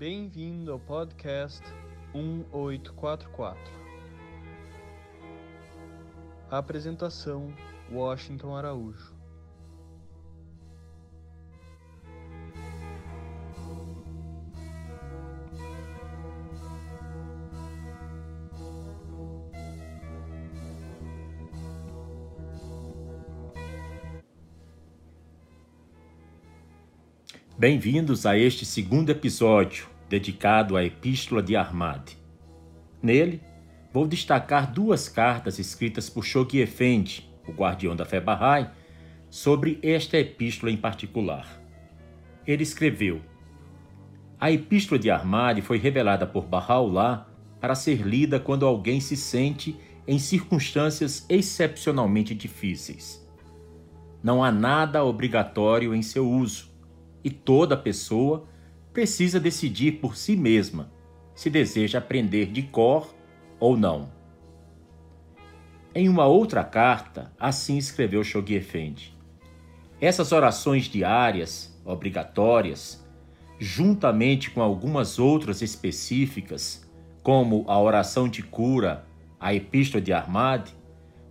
Bem-vindo ao podcast 1844. A apresentação: Washington Araújo. Bem-vindos a este segundo episódio dedicado à Epístola de Armad. Nele, vou destacar duas cartas escritas por Shoghi Effendi, o guardião da fé Bahá'í, sobre esta epístola em particular. Ele escreveu: A Epístola de Armad foi revelada por Baha'u'llah para ser lida quando alguém se sente em circunstâncias excepcionalmente difíceis. Não há nada obrigatório em seu uso e toda pessoa precisa decidir por si mesma se deseja aprender de cor ou não. Em uma outra carta, assim escreveu Shoghi Effendi: Essas orações diárias, obrigatórias, juntamente com algumas outras específicas, como a oração de cura, a Epístola de Armad,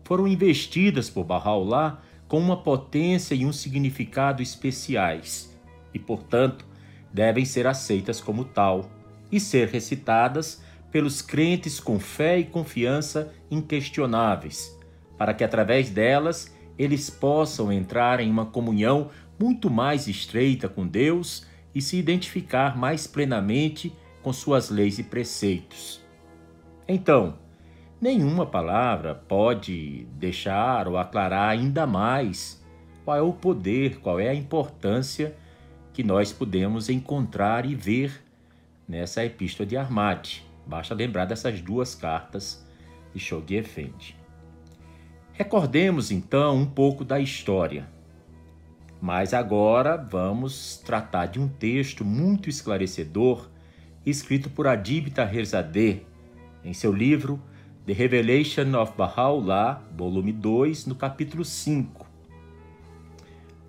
foram investidas por Bahá'u'lláh com uma potência e um significado especiais e, portanto, devem ser aceitas como tal e ser recitadas pelos crentes com fé e confiança inquestionáveis, para que através delas eles possam entrar em uma comunhão muito mais estreita com Deus e se identificar mais plenamente com suas leis e preceitos. Então, nenhuma palavra pode deixar ou aclarar ainda mais qual é o poder, qual é a importância que nós podemos encontrar e ver nessa epístola de Armate. Basta lembrar dessas duas cartas de Shoghi Effendi. Recordemos então um pouco da história. Mas agora vamos tratar de um texto muito esclarecedor escrito por Adib Taherzadeh em seu livro The Revelation of Baha'u'llah, volume 2, no capítulo 5.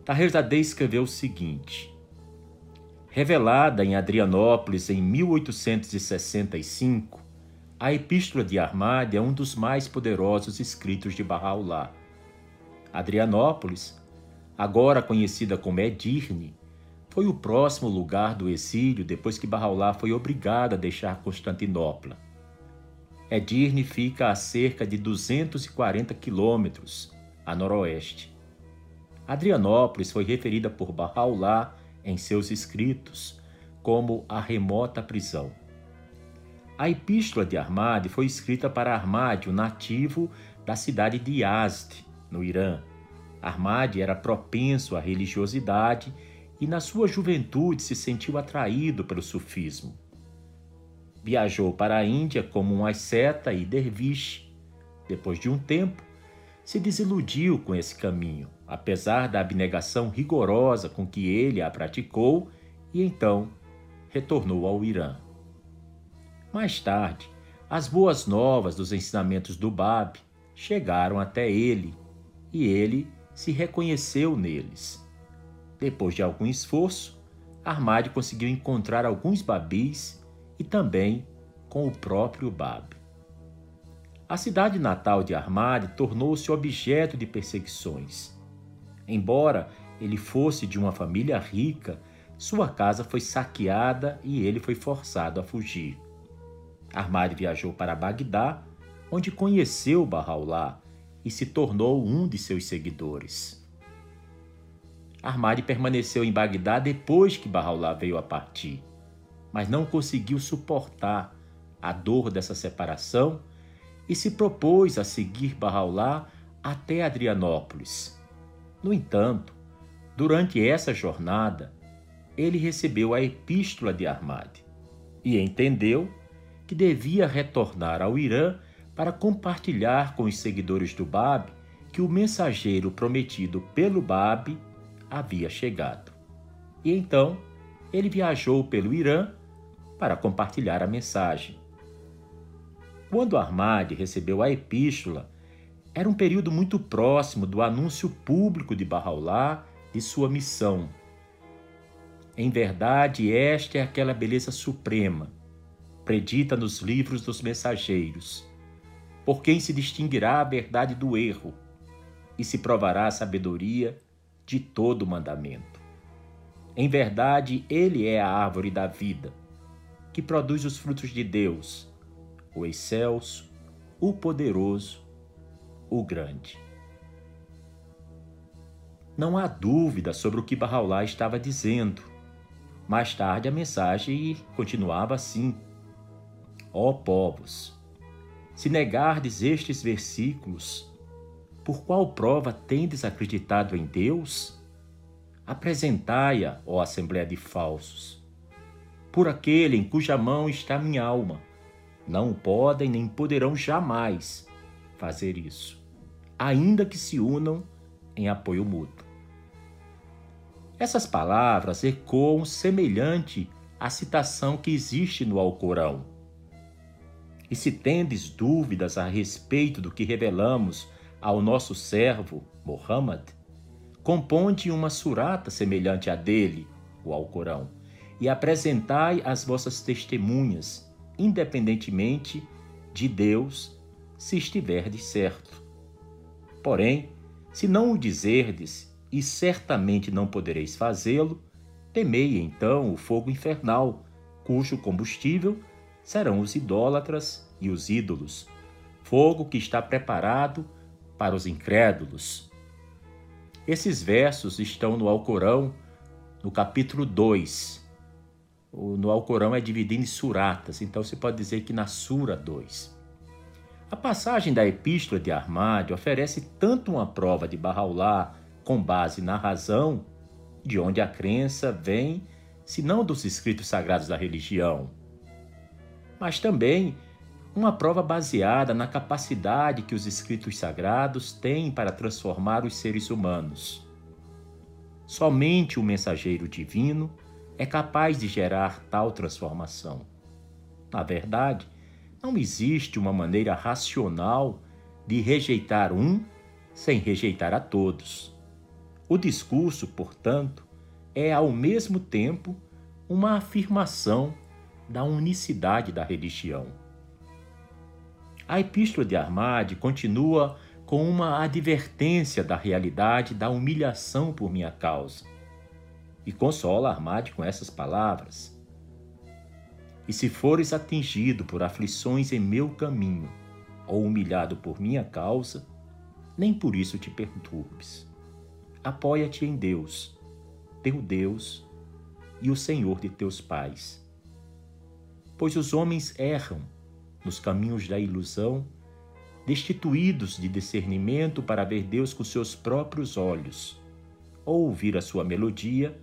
Taherzadeh escreveu o seguinte: Revelada em Adrianópolis em 1865, a Epístola de Armad é um dos mais poderosos escritos de Bahá'u'lláh. Adrianópolis, agora conhecida como Edirne, foi o próximo lugar do exílio depois que Bahá'u'lláh foi obrigado a deixar Constantinopla. Edirne fica a cerca de 240 quilômetros a noroeste. Adrianópolis foi referida por Bahá'u'lláh em seus escritos como a remota prisão. A Epístola de Armad foi escrita para Armad, o nativo da cidade de Yazd, no Irã. Armad era propenso à religiosidade e na sua juventude se sentiu atraído pelo sufismo. Viajou para a Índia como um asceta e derviche. Depois de um tempo, se desiludiu com esse caminho, apesar da abnegação rigorosa com que ele a praticou, e então retornou ao Irã. Mais tarde, as boas novas dos ensinamentos do Bab chegaram até ele, e ele se reconheceu neles. Depois de algum esforço, Armad conseguiu encontrar alguns babis e também com o próprio Bab. A cidade natal de Armad tornou-se objeto de perseguições. Embora ele fosse de uma família rica, sua casa foi saqueada e ele foi forçado a fugir. Armad viajou para Bagdá, onde conheceu Bahá'u'lláh e se tornou um de seus seguidores. Armad permaneceu em Bagdá depois que Bahá'u'lláh veio a partir, mas não conseguiu suportar a dor dessa separação e se propôs a seguir Bahá'u'lláh até Adrianópolis. No entanto, durante essa jornada, ele recebeu a epístola de Armad e entendeu que devia retornar ao Irã para compartilhar com os seguidores do Bab que o mensageiro prometido pelo Bab havia chegado. E então ele viajou pelo Irã para compartilhar a mensagem. Quando Armad recebeu a epístola, era um período muito próximo do anúncio público de Bahá'u'lláh de sua missão. Em verdade, esta é aquela beleza suprema, predita nos livros dos mensageiros, por quem se distinguirá a verdade do erro e se provará a sabedoria de todo mandamento. Em verdade, ele é a árvore da vida, que produz os frutos de Deus, o excelso, o poderoso, o grande. Não há dúvida sobre o que Barraulá estava dizendo. Mais tarde a mensagem continuava assim: Ó povos, se negardes estes versículos, por qual prova tendes acreditado em Deus? Apresentai-a, ó Assembleia de Falsos, por aquele em cuja mão está minha alma. Não podem nem poderão jamais fazer isso, ainda que se unam em apoio mútuo. Essas palavras ecoam semelhante à citação que existe no Alcorão. E se tendes dúvidas a respeito do que revelamos ao nosso servo, Muhammad, componde uma surata semelhante à dele, o Alcorão, e apresentai as vossas testemunhas, independentemente de Deus, se estiverdes certo. Porém, se não o dizerdes e certamente não podereis fazê-lo, temei então o fogo infernal, cujo combustível serão os idólatras e os ídolos, fogo que está preparado para os incrédulos. Esses versos estão no Alcorão, no capítulo 2. No Alcorão é dividido em suratas, então você pode dizer que na Sura 2. A passagem da Epístola de Armádio oferece tanto uma prova de Barraulá com base na razão, de onde a crença vem, se não dos escritos sagrados da religião, mas também uma prova baseada na capacidade que os escritos sagrados têm para transformar os seres humanos. Somente o mensageiro divino é capaz de gerar tal transformação. Na verdade, não existe uma maneira racional de rejeitar um sem rejeitar a todos. O discurso, portanto, é ao mesmo tempo uma afirmação da unicidade da religião. A Epístola de Armade continua com uma advertência da realidade da humilhação por minha causa. E consola Armade com essas palavras: E se fores atingido por aflições em meu caminho, ou humilhado por minha causa, nem por isso te perturbes Apoia-te em Deus, teu Deus e o Senhor de teus pais. Pois os homens erram nos caminhos da ilusão, destituídos de discernimento para ver Deus com seus próprios olhos, ou ouvir a sua melodia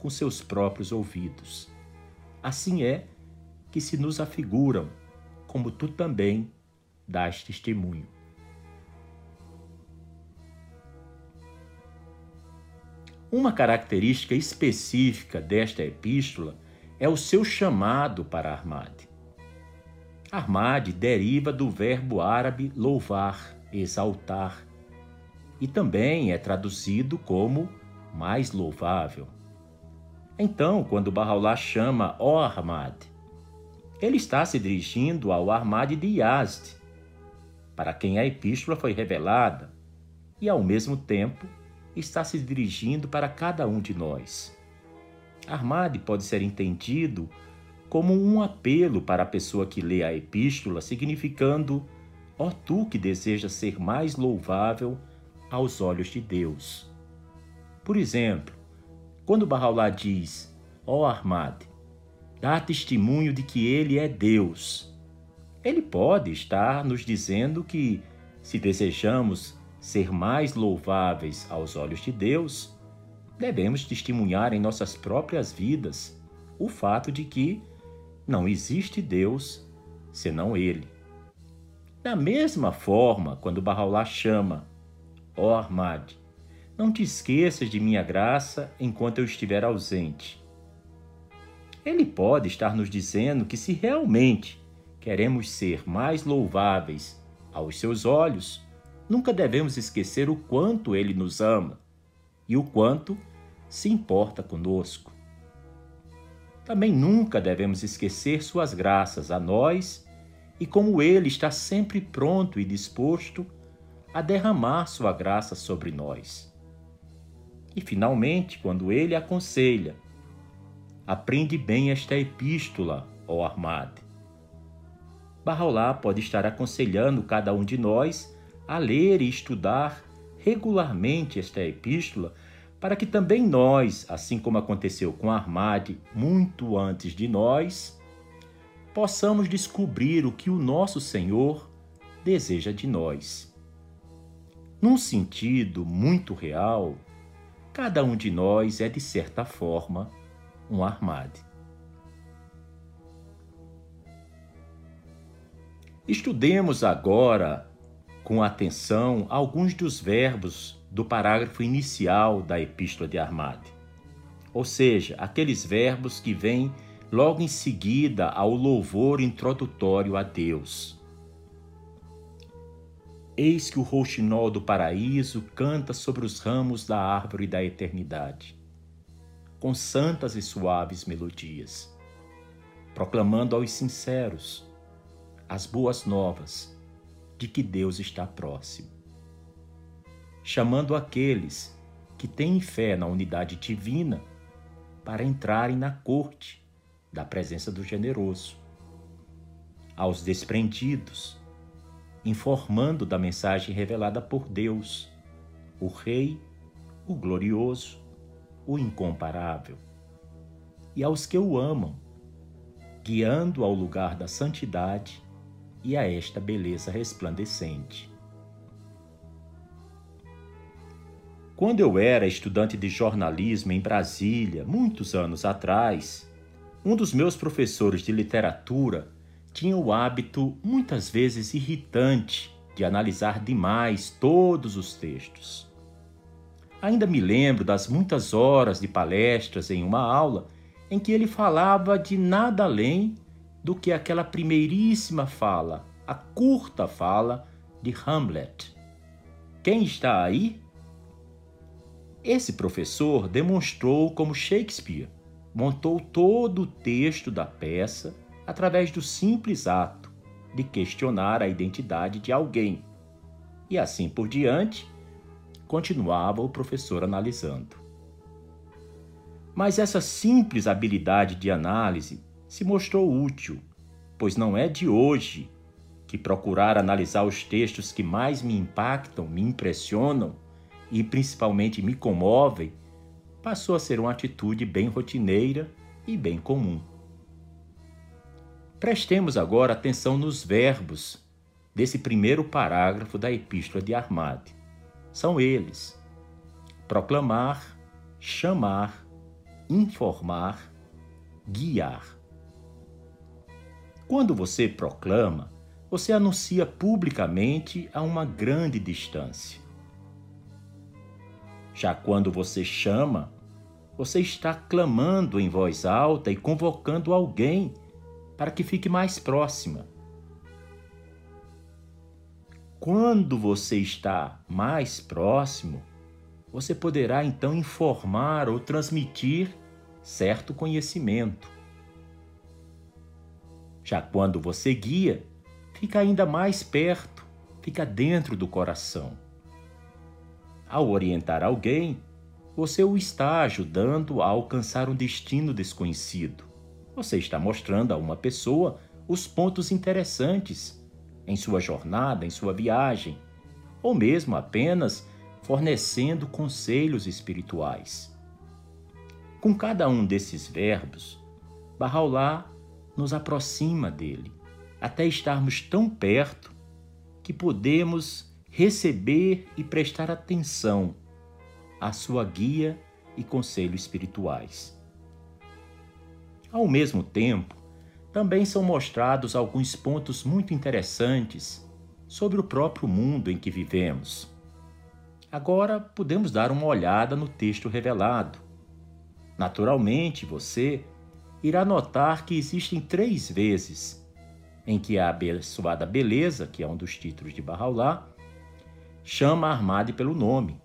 com seus próprios ouvidos. Assim é que se nos afiguram, como tu também dás testemunho. Uma característica específica desta epístola é o seu chamado para Armade. Armade deriva do verbo árabe louvar, exaltar, e também é traduzido como mais louvável. Então, quando Bahá'u'lláh chama ó Armade, ele está se dirigindo ao Armade de Yazd, para quem a epístola foi revelada, e ao mesmo tempo está se dirigindo para cada um de nós. Armade pode ser entendido como um apelo para a pessoa que lê a epístola, significando: ó tu que desejas ser mais louvável aos olhos de Deus. Por exemplo, quando Barraulá diz: ó Armade, dá testemunho de que ele é Deus. Ele pode estar nos dizendo que, se desejamos ser mais louváveis aos olhos de Deus, devemos testemunhar em nossas próprias vidas o fato de que não existe Deus senão Ele. Da mesma forma, quando Bahá'u'lláh chama, ó oh Ahmad, não te esqueças de minha graça enquanto eu estiver ausente. Ele pode estar nos dizendo que se realmente queremos ser mais louváveis aos seus olhos, nunca devemos esquecer o quanto Ele nos ama e o quanto se importa conosco. também nunca devemos esquecer suas graças a nós e como ele está sempre pronto e disposto a derramar sua graça sobre nós. E finalmente, quando ele aconselha, aprende bem esta epístola, ó Armade. Barraulá pode estar aconselhando cada um de nós a ler e estudar regularmente esta epístola para que também nós, assim como aconteceu com Armade muito antes de nós, possamos descobrir o que o nosso Senhor deseja de nós. Num sentido muito real, cada um de nós é, de certa forma, um Armade. Estudemos agora com atenção alguns dos verbos do parágrafo inicial da Epístola de Armade. Ou seja, aqueles verbos que vêm logo em seguida ao louvor introdutório a Deus. Eis que o rouxinol do paraíso canta sobre os ramos da árvore da eternidade, com santas e suaves melodias, proclamando aos sinceros as boas novas de que Deus está próximo chamando aqueles que têm fé na unidade divina para entrarem na corte da presença do generoso. Aos desprendidos, informando da mensagem revelada por Deus, o Rei, o glorioso, o incomparável. E aos que o amam, guiando ao lugar da santidade e a esta beleza resplandecente. Quando eu era estudante de jornalismo em Brasília, muitos anos atrás, um dos meus professores de literatura tinha o hábito, muitas vezes irritante, de analisar demais todos os textos. Ainda me lembro das muitas horas de palestras em uma aula em que ele falava de nada além do que aquela primeiríssima fala, a curta fala de Hamlet. Quem está aí? Esse professor demonstrou como Shakespeare montou todo o texto da peça através do simples ato de questionar a identidade de alguém. E assim por diante, continuava o professor analisando. Mas essa simples habilidade de análise se mostrou útil, pois não é de hoje que procurar analisar os textos que mais me impactam, me impressionam, e principalmente me comovem, passou a ser uma atitude bem rotineira e bem comum. Prestemos agora atenção nos verbos desse primeiro parágrafo da Epístola de Armade. São eles: proclamar, chamar, informar, guiar. Quando você proclama, você anuncia publicamente a uma grande distância. Já quando você chama, você está clamando em voz alta e convocando alguém para que fique mais próxima. Quando você está mais próximo, você poderá então informar ou transmitir certo conhecimento. Já quando você guia, fica ainda mais perto, fica dentro do coração. Ao orientar alguém, você o está ajudando a alcançar um destino desconhecido. Você está mostrando a uma pessoa os pontos interessantes em sua jornada, em sua viagem, ou mesmo apenas fornecendo conselhos espirituais. Com cada um desses verbos, Bahá'u'lláh nos aproxima dele, até estarmos tão perto que podemos receber e prestar atenção à sua guia e conselhos espirituais. Ao mesmo tempo, também são mostrados alguns pontos muito interessantes sobre o próprio mundo em que vivemos. Agora podemos dar uma olhada no texto revelado. Naturalmente, você irá notar que existem três vezes em que a abençoada beleza, que é um dos títulos de Bahá'u'lláh, chama Armade pelo nome.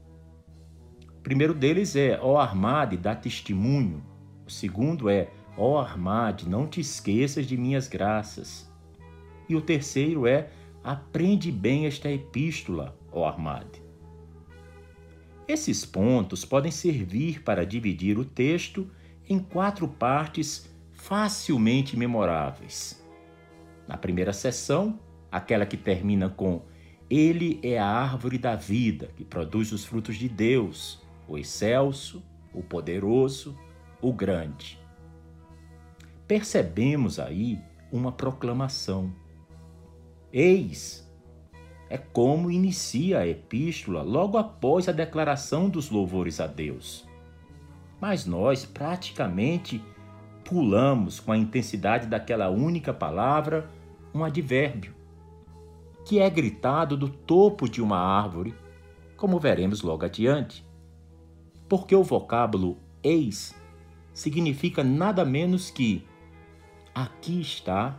O primeiro deles é Ó Armade, dá testemunho. O segundo é Ó oh, Armade, não te esqueças de minhas graças. E o terceiro é: aprende bem esta epístola, ó Armade. Esses pontos podem servir para dividir o texto em quatro partes facilmente memoráveis. Na primeira sessão, aquela que termina com Ele é a árvore da vida, que produz os frutos de Deus, o excelso, o poderoso, o grande. Percebemos aí uma proclamação. Eis é como inicia a epístola logo após a declaração dos louvores a Deus. Mas nós praticamente pulamos com a intensidade daquela única palavra um advérbio, que é gritado do topo de uma árvore, como veremos logo adiante. Porque o vocábulo eis significa nada menos que aqui está,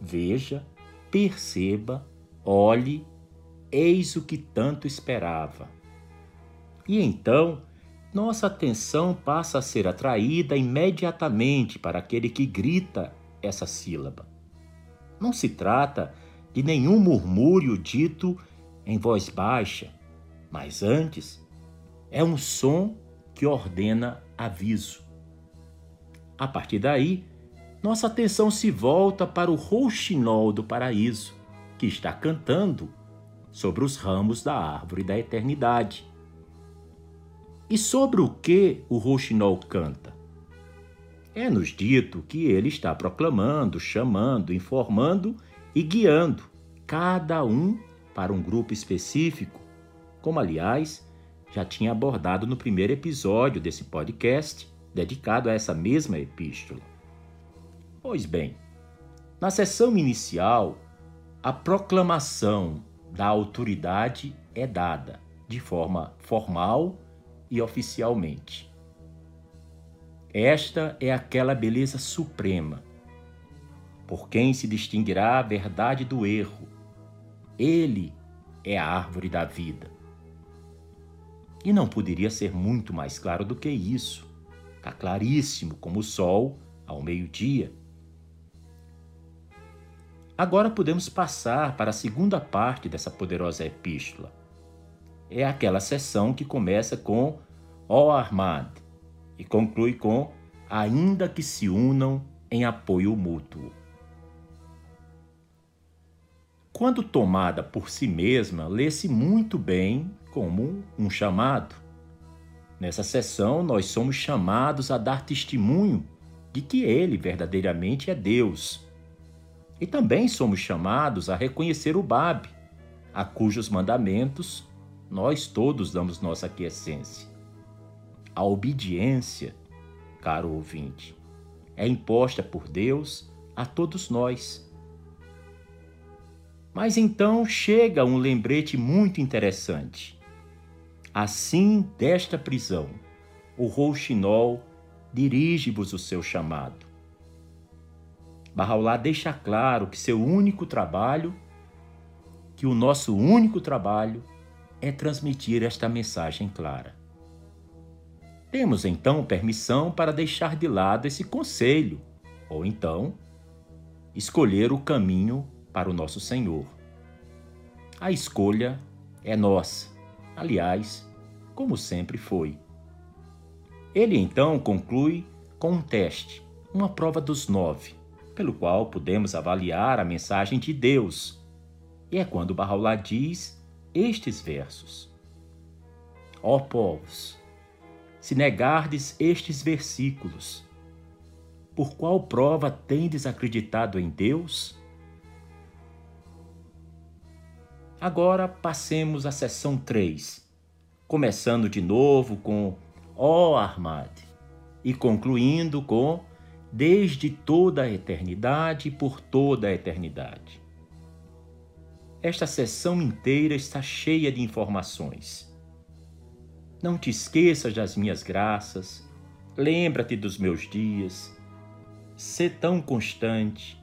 veja, perceba, olhe, eis o que tanto esperava. E então, nossa atenção passa a ser atraída imediatamente para aquele que grita essa sílaba. Não se trata de nenhum murmúrio dito em voz baixa, mas antes é um som que ordena aviso. A partir daí, nossa atenção se volta para o rouxinol do paraíso, que está cantando sobre os ramos da árvore da eternidade. E sobre o que o rouxinol canta? É-nos dito que ele está proclamando, chamando, informando e guiando cada um para um grupo específico, como aliás já tinha abordado no primeiro episódio desse podcast dedicado a essa mesma epístola. Pois bem, na sessão inicial, a proclamação da autoridade é dada de forma formal e oficialmente. Esta é aquela beleza suprema, por quem se distinguirá a verdade do erro. Ele é a árvore da vida. E não poderia ser muito mais claro do que isso. Está claríssimo como o sol ao meio-dia Agora podemos passar para a segunda parte dessa poderosa epístola. É aquela sessão que começa com Ó Armad e conclui com Ainda que se unam em apoio mútuo. Quando tomada por si mesma, lê-se muito bem como um chamado. Nessa sessão, nós somos chamados a dar testemunho de que Ele verdadeiramente é Deus e também somos chamados a reconhecer o Bab, a cujos mandamentos nós todos damos nossa aquiescência. A obediência, caro ouvinte, é imposta por Deus a todos nós. Mas então chega um lembrete muito interessante. Assim, desta prisão, o rouxinol dirige-vos o seu chamado. Bahá'u'lláh deixa claro que seu único trabalho, que o nosso único trabalho é transmitir esta mensagem clara. Temos então permissão para deixar de lado esse conselho, ou então escolher o caminho para o nosso Senhor. A escolha é nossa, aliás, como sempre foi. Ele então conclui com um teste, uma prova dos nove pelo qual podemos avaliar a mensagem de Deus. E é quando Bahá'u'lláh diz estes versos: Ó povos, se negardes estes versículos, por qual prova tendes acreditado em Deus? Agora passemos à seção 3, começando de novo com Ó Armad e concluindo com desde toda a eternidade e por toda a eternidade. Esta sessão inteira está cheia de informações. Não te esqueças das minhas graças, lembra-te dos meus dias, sê tão constante,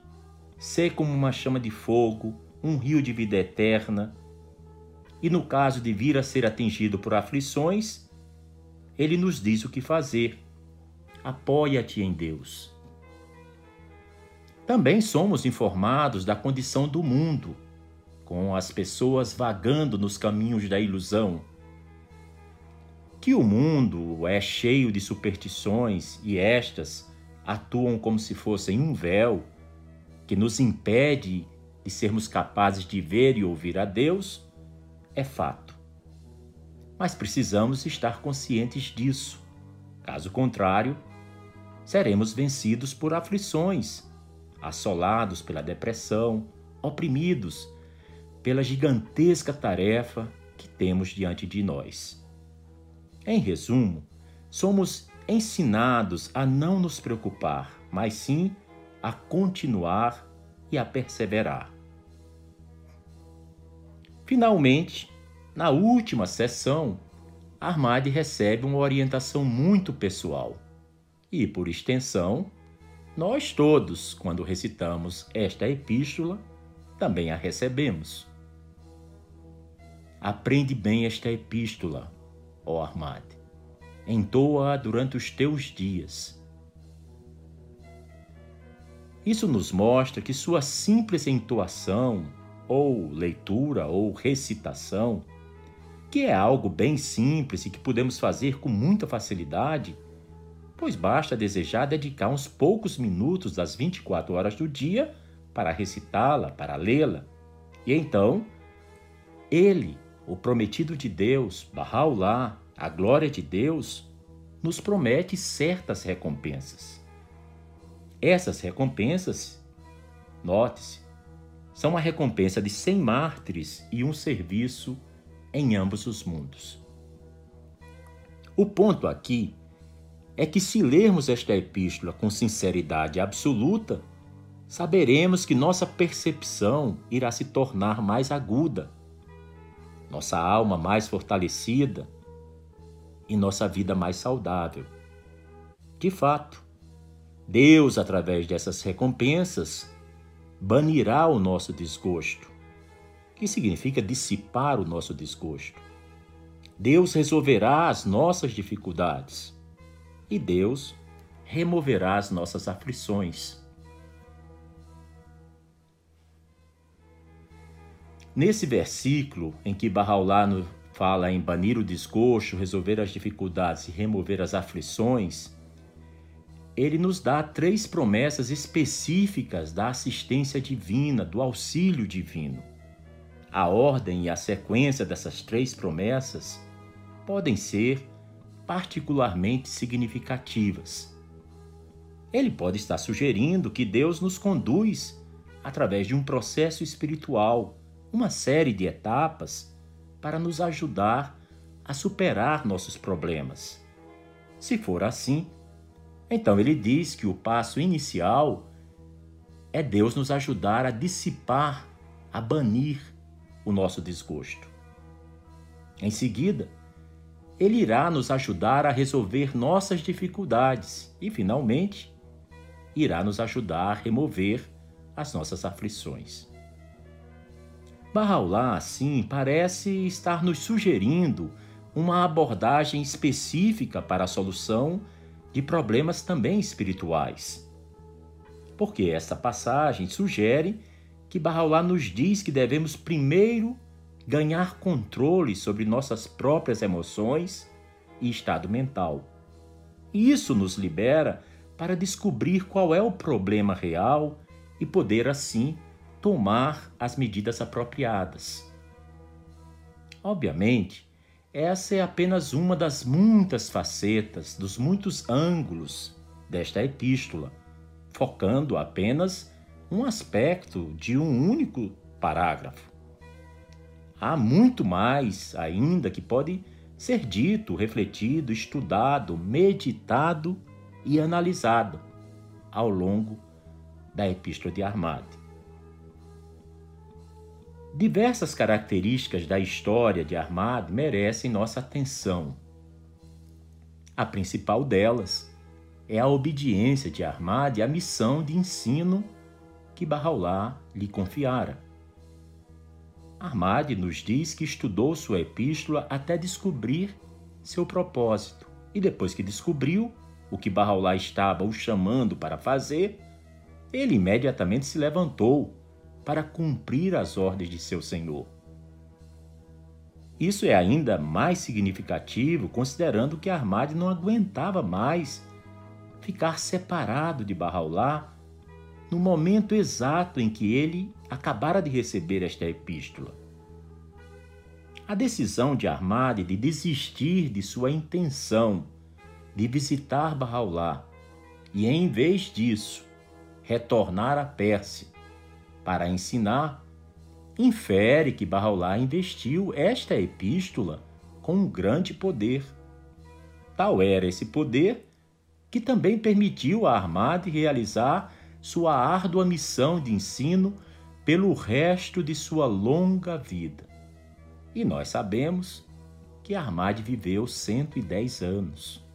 sê como uma chama de fogo, um rio de vida eterna. E no caso de vir a ser atingido por aflições, ele nos diz o que fazer. Apoia-te em Deus Também somos informados da condição do mundo, com as pessoas vagando nos caminhos da ilusão. Que o mundo é cheio de superstições e estas atuam como se fossem um véu que nos impede de sermos capazes de ver e ouvir a Deus, é fato. Mas precisamos estar conscientes disso. Caso contrário, seremos vencidos por aflições, assolados pela depressão, oprimidos pela gigantesca tarefa que temos diante de nós. Em resumo, somos ensinados a não nos preocupar, mas sim a continuar e a perseverar. Finalmente, na última sessão, Armade recebe uma orientação muito pessoal e, por extensão, nós todos, quando recitamos esta epístola, também a recebemos. Aprende bem esta epístola, ó Armade. Entoa-a durante os teus dias. Isso nos mostra que sua simples entoação, ou leitura ou recitação, que é algo bem simples e que podemos fazer com muita facilidade, pois basta desejar dedicar uns poucos minutos das 24 horas do dia para recitá-la, para lê-la. E então, ele, o prometido de Deus, Bahá'u'lláh, a glória de Deus, nos promete certas recompensas. Essas recompensas, note-se, são a recompensa de cem mártires e um serviço em ambos os mundos. O ponto aqui que, se lermos esta epístola com sinceridade absoluta, saberemos que nossa percepção irá se tornar mais aguda, nossa alma mais fortalecida e nossa vida mais saudável. De fato, Deus, através dessas recompensas, banirá o nosso desgosto, que significa dissipar o nosso desgosto. Deus resolverá as nossas dificuldades e Deus removerá as nossas aflições. Nesse versículo em que Barraulá fala em banir o desgosto, resolver as dificuldades e remover as aflições, ele nos dá três promessas específicas da assistência divina, do auxílio divino. A ordem e a sequência dessas três promessas podem ser particularmente significativas. Ele pode estar sugerindo que Deus nos conduz através de um processo espiritual, uma série de etapas para nos ajudar a superar nossos problemas. Se for assim, então ele diz que o passo inicial é Deus nos ajudar a dissipar, a banir o nosso desgosto. Em seguida, ele irá nos ajudar a resolver nossas dificuldades e, finalmente, irá nos ajudar a remover as nossas aflições. Bahá'u'lláh, assim, parece estar nos sugerindo uma abordagem específica para a solução de problemas também espirituais. Porque esta passagem sugere que Bahá'u'lláh nos diz que devemos primeiro ganhar controle sobre nossas próprias emoções e estado mental. Isso nos libera para descobrir qual é o problema real e poder assim tomar as medidas apropriadas. Obviamente, essa é apenas uma das muitas facetas, dos muitos ângulos desta epístola, focando apenas um aspecto de um único parágrafo. Há muito mais ainda que pode ser dito, refletido, estudado, meditado e analisado ao longo da Epístola de Armade. Diversas características da história de Armad merecem nossa atenção. A principal delas é a obediência de Armad à missão de ensino que Bahá'u'lláh lhe confiara. Armad nos diz que estudou sua epístola até descobrir seu propósito e depois que descobriu o que Bahá'u'lláh estava o chamando para fazer, ele imediatamente se levantou para cumprir as ordens de seu senhor. Isso é ainda mais significativo considerando que Armade não aguentava mais ficar separado de Barraulá no momento exato em que ele acabara de receber esta epístola. A decisão de Armade de desistir de sua intenção de visitar Barraulá e, em vez disso, retornar à Pérsia para ensinar, infere que Barraulá investiu esta epístola com um grande poder. Tal era esse poder que também permitiu a Armade realizar sua árdua missão de ensino pelo resto de sua longa vida. E nós sabemos que Armade viveu 110 anos.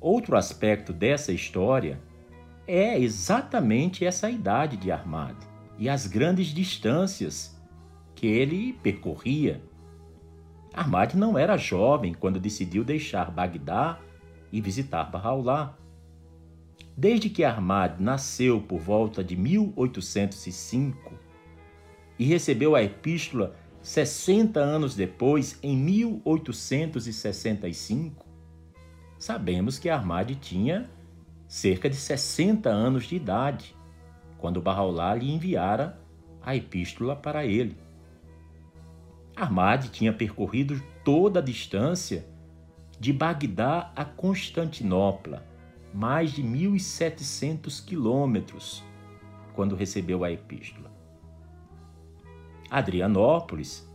Outro aspecto dessa história é exatamente essa idade de Armade e as grandes distâncias que ele percorria. Armade não era jovem quando decidiu deixar Bagdá e visitar Bahá'u'lláh. Desde que Armade nasceu por volta de 1805 e recebeu a epístola 60 anos depois, em 1865, sabemos que Armade tinha cerca de 60 anos de idade, quando Bahá'u'lláh lhe enviara a epístola para ele. Armade tinha percorrido toda a distância de Bagdá a Constantinopla, mais de 1.700 quilômetros, quando recebeu a epístola. Adrianópolis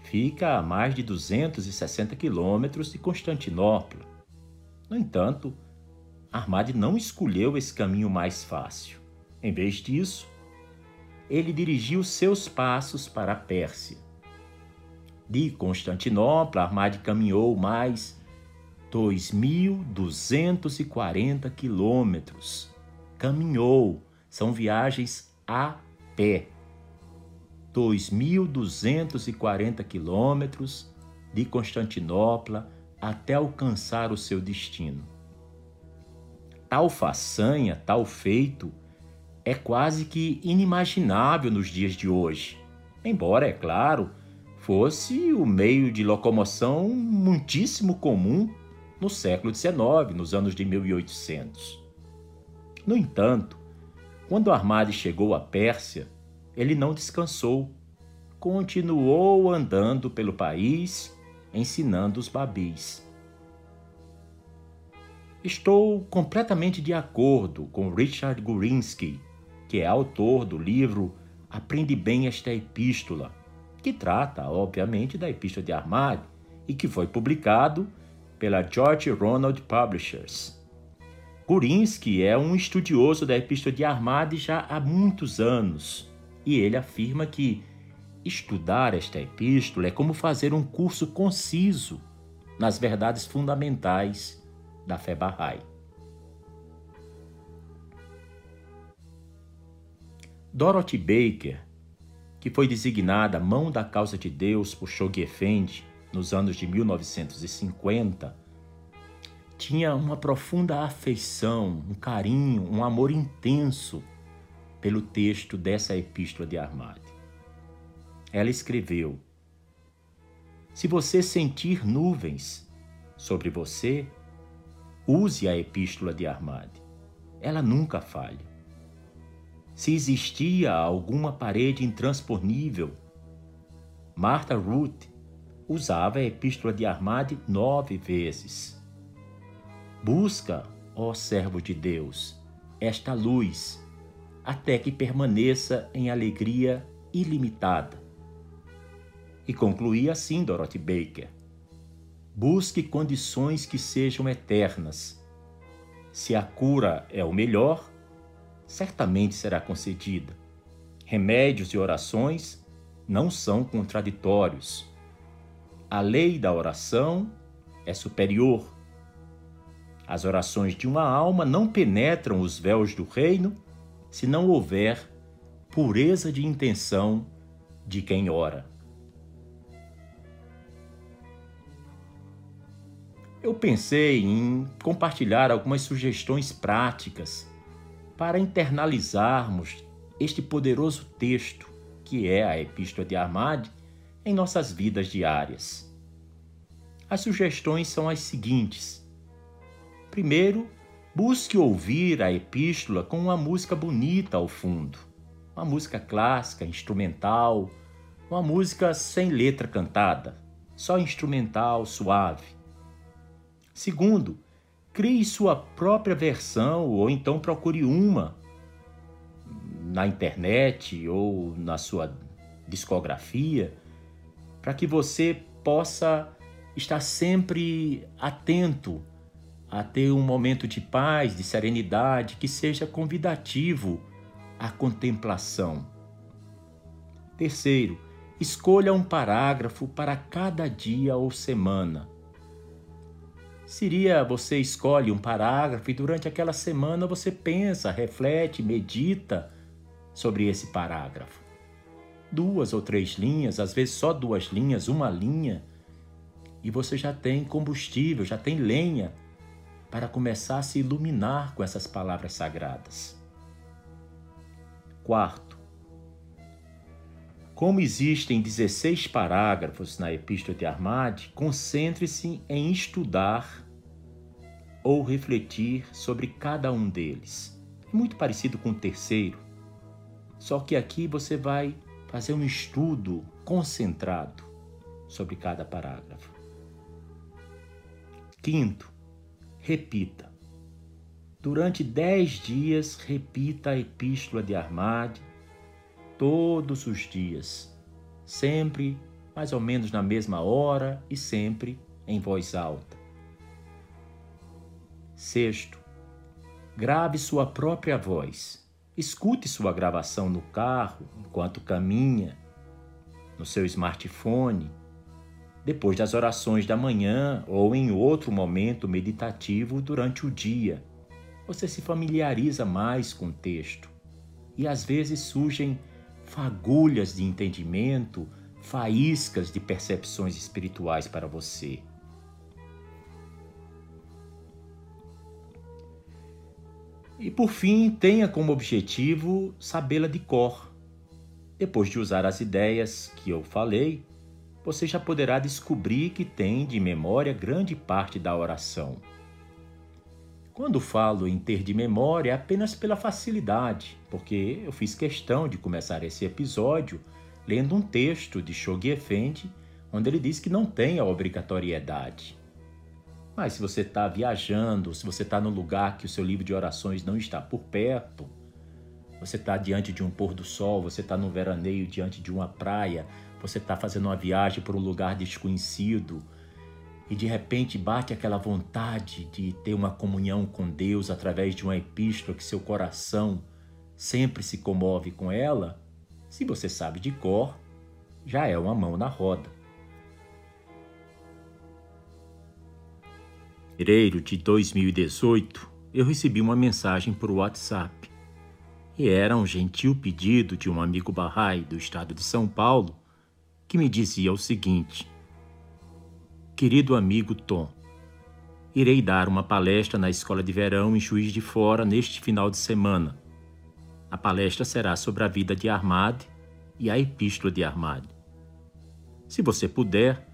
fica a mais de 260 quilômetros de Constantinopla. No entanto, Armade não escolheu esse caminho mais fácil. Em vez disso, ele dirigiu seus passos para a Pérsia. De Constantinopla, Armade caminhou mais 2.240 quilômetros. Caminhou, são viagens a pé. 2.240 quilômetros de Constantinopla até alcançar o seu destino. Tal façanha, tal feito, é quase que inimaginável nos dias de hoje. Embora, é claro, fosse o meio de locomoção muitíssimo comum no século XIX, nos anos de 1800. No entanto, quando Armade chegou à Pérsia, ele não descansou. Continuou andando pelo país, ensinando os babis. Estou completamente de acordo com Richard Gurinsky, que é autor do livro Aprende Bem Esta Epístola, que trata, obviamente, da Epístola de Armade e que foi publicado pela George Ronald Publishers. Gurinsky é um estudioso da Epístola de Armade já há muitos anos e ele afirma que estudar esta epístola é como fazer um curso conciso nas verdades fundamentais da fé Bahá'í. Dorothy Baker, que foi designada mão da causa de Deus por Shoghi Effendi nos anos de 1950, tinha uma profunda afeição, um carinho, um amor intenso pelo texto dessa epístola de Armade. Ela escreveu: Se você sentir nuvens sobre você, use a epístola de Armade. Ela nunca falha. Se existia alguma parede intransponível, Martha Ruth usava a epístola de Armade nove vezes. Busca, ó servo de Deus, esta luz, até que permaneça em alegria ilimitada. E concluía assim Dorothy Baker: Busque condições que sejam eternas. Se a cura é o melhor, certamente será concedida. Remédios e orações não são contraditórios a lei da oração é superior. As orações de uma alma não penetram os véus do reino se não houver pureza de intenção de quem ora. Eu pensei em compartilhar algumas sugestões práticas para internalizarmos este poderoso texto que é a Epístola de Armade em nossas vidas diárias. As sugestões são as seguintes. Primeiro, busque ouvir a epístola com uma música bonita ao fundo. Uma música clássica, instrumental, uma música sem letra cantada, só instrumental, suave. Segundo, crie sua própria versão ou então procure uma na internet ou na sua discografia, para que você possa estar sempre atento a ter um momento de paz, de serenidade, que seja convidativo à contemplação. Terceiro, escolha um parágrafo para cada dia ou semana. Seria você escolhe um parágrafo e durante aquela semana você pensa, reflete, medita sobre esse parágrafo. Duas ou três linhas, às vezes só duas linhas, uma linha, e você já tem combustível, já tem lenha para começar a se iluminar com essas palavras sagradas. Quarto, como existem 16 parágrafos na Epístola de Armade, concentre-se em estudar ou refletir sobre cada um deles. É muito parecido com o terceiro, só que aqui você vai fazer um estudo concentrado sobre cada parágrafo. Quinto, repita. Durante dez dias, repita a Epístola de Armade todos os dias, sempre mais ou menos na mesma hora e sempre em voz alta. Sexto, grave sua própria voz Escute sua gravação no carro, enquanto caminha, no seu smartphone, depois das orações da manhã ou em outro momento meditativo durante o dia. Você se familiariza mais com o texto e às vezes surgem fagulhas de entendimento, faíscas de percepções espirituais para você. E por fim, tenha como objetivo sabê-la de cor. Depois de usar as ideias que eu falei, você já poderá descobrir que tem de memória grande parte da oração. Quando falo em ter de memória é apenas pela facilidade, porque eu fiz questão de começar esse episódio lendo um texto de Shoghi Effendi, onde ele diz que não tem a obrigatoriedade. Mas se você está viajando, se você está num lugar que o seu livro de orações não está por perto, você está diante de um pôr do sol, você está no veraneio diante de uma praia, você está fazendo uma viagem por um lugar desconhecido e de repente bate aquela vontade de ter uma comunhão com Deus através de uma epístola que seu coração sempre se comove com ela, se você sabe de cor, já é uma mão na roda. Fevereiro de 2018, eu recebi uma mensagem por WhatsApp. E era um gentil pedido de um amigo Bahá'í do estado de São Paulo que me dizia o seguinte: Querido amigo Tom, irei dar uma palestra na escola de verão em Juiz de Fora neste final de semana. A palestra será sobre a vida de Armade e a epístola de Armade. Se você puder,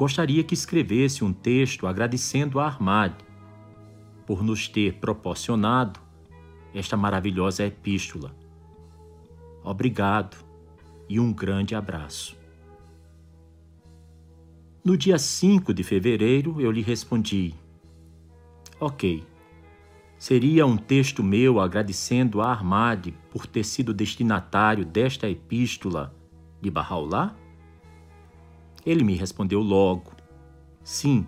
gostaria que escrevesse um texto agradecendo a Armad por nos ter proporcionado esta maravilhosa epístola. Obrigado e um grande abraço. No dia 5 de fevereiro, eu lhe respondi: Ok. Seria um texto meu agradecendo a Armad por ter sido destinatário desta epístola de Bahá'u'lláh? Ele me respondeu logo: Sim,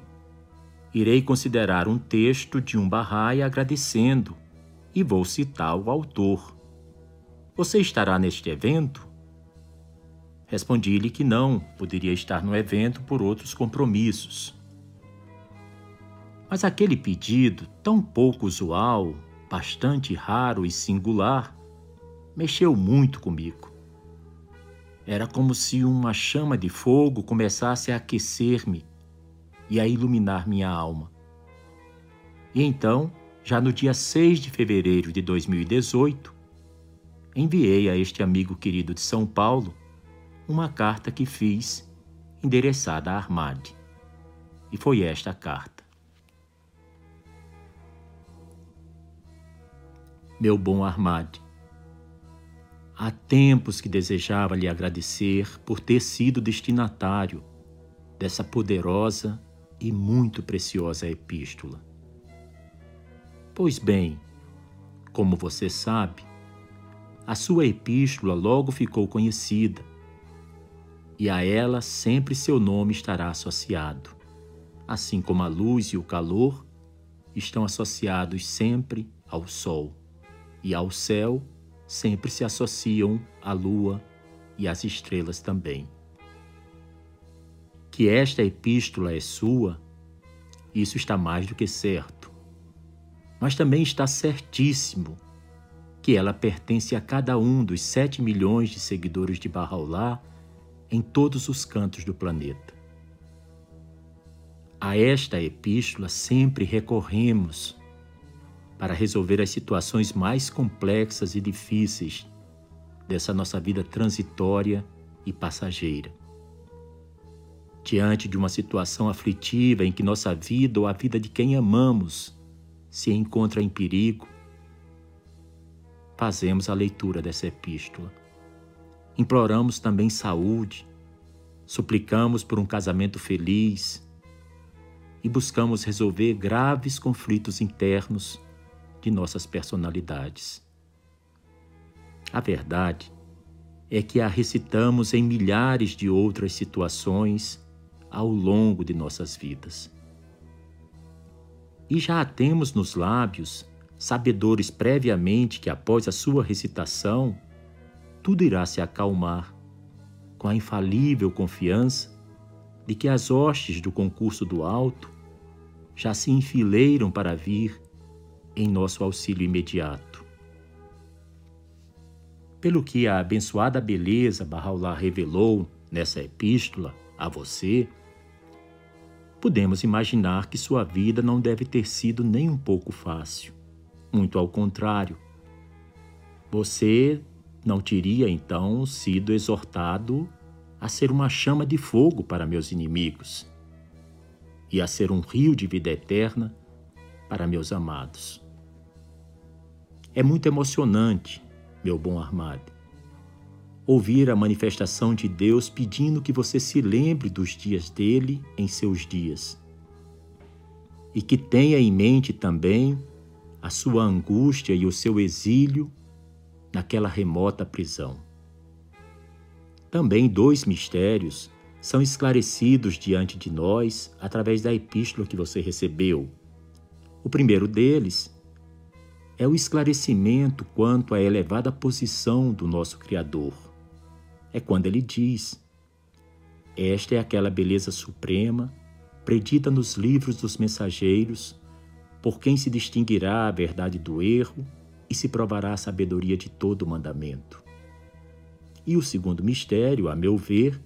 irei considerar um texto de um Bahá'í agradecendo e vou citar o autor. Você estará neste evento? Respondi-lhe que não, poderia estar no evento por outros compromissos. Mas aquele pedido, tão pouco usual, bastante raro e singular, mexeu muito comigo. Era como se uma chama de fogo começasse a aquecer-me e a iluminar minha alma. E então já no dia 6 de fevereiro de 2018, enviei a este amigo querido de São Paulo uma carta que fiz endereçada a Armad. E foi esta carta. Meu bom Armad, há tempos que desejava lhe agradecer por ter sido destinatário dessa poderosa e muito preciosa epístola. Pois bem, como você sabe, a sua epístola logo ficou conhecida, e a ela sempre seu nome estará associado, assim como a luz e o calor estão associados sempre ao sol, e ao céu sempre se associam a lua e as estrelas também. Que esta epístola é sua, isso está mais do que certo. Mas também está certíssimo que ela pertence a cada um dos sete milhões de seguidores de Bahá'u'lláh em todos os cantos do planeta. A esta epístola sempre recorremos para resolver as situações mais complexas e difíceis dessa nossa vida transitória e passageira. Diante de uma situação aflitiva em que nossa vida ou a vida de quem amamos se encontra em perigo, fazemos a leitura dessa epístola. Imploramos também saúde, suplicamos por um casamento feliz e buscamos resolver graves conflitos internos de nossas personalidades. A verdade é que a recitamos em milhares de outras situações ao longo de nossas vidas. E já a temos nos lábios sabedores previamente que após a sua recitação, tudo irá se acalmar, com a infalível confiança de que as hostes do concurso do alto já se enfileiram para vir em nosso auxílio imediato. Pelo que a abençoada beleza Bahá'u'lláh revelou nessa epístola a você, podemos imaginar que sua vida não deve ter sido nem um pouco fácil. Muito ao contrário. Você não teria então sido exortado a ser uma chama de fogo para meus inimigos e a ser um rio de vida eterna para meus amados. É muito emocionante, meu bom Armado, ouvir a manifestação de Deus pedindo que você se lembre dos dias dele em seus dias e que tenha em mente também a sua angústia e o seu exílio naquela remota prisão. Também dois mistérios são esclarecidos diante de nós através da epístola que você recebeu. O primeiro deles é o esclarecimento quanto à elevada posição do nosso Criador. É quando ele diz: Esta é aquela beleza suprema predita nos livros dos mensageiros por quem se distinguirá a verdade do erro e se provará a sabedoria de todo o mandamento. E o segundo mistério, a meu ver,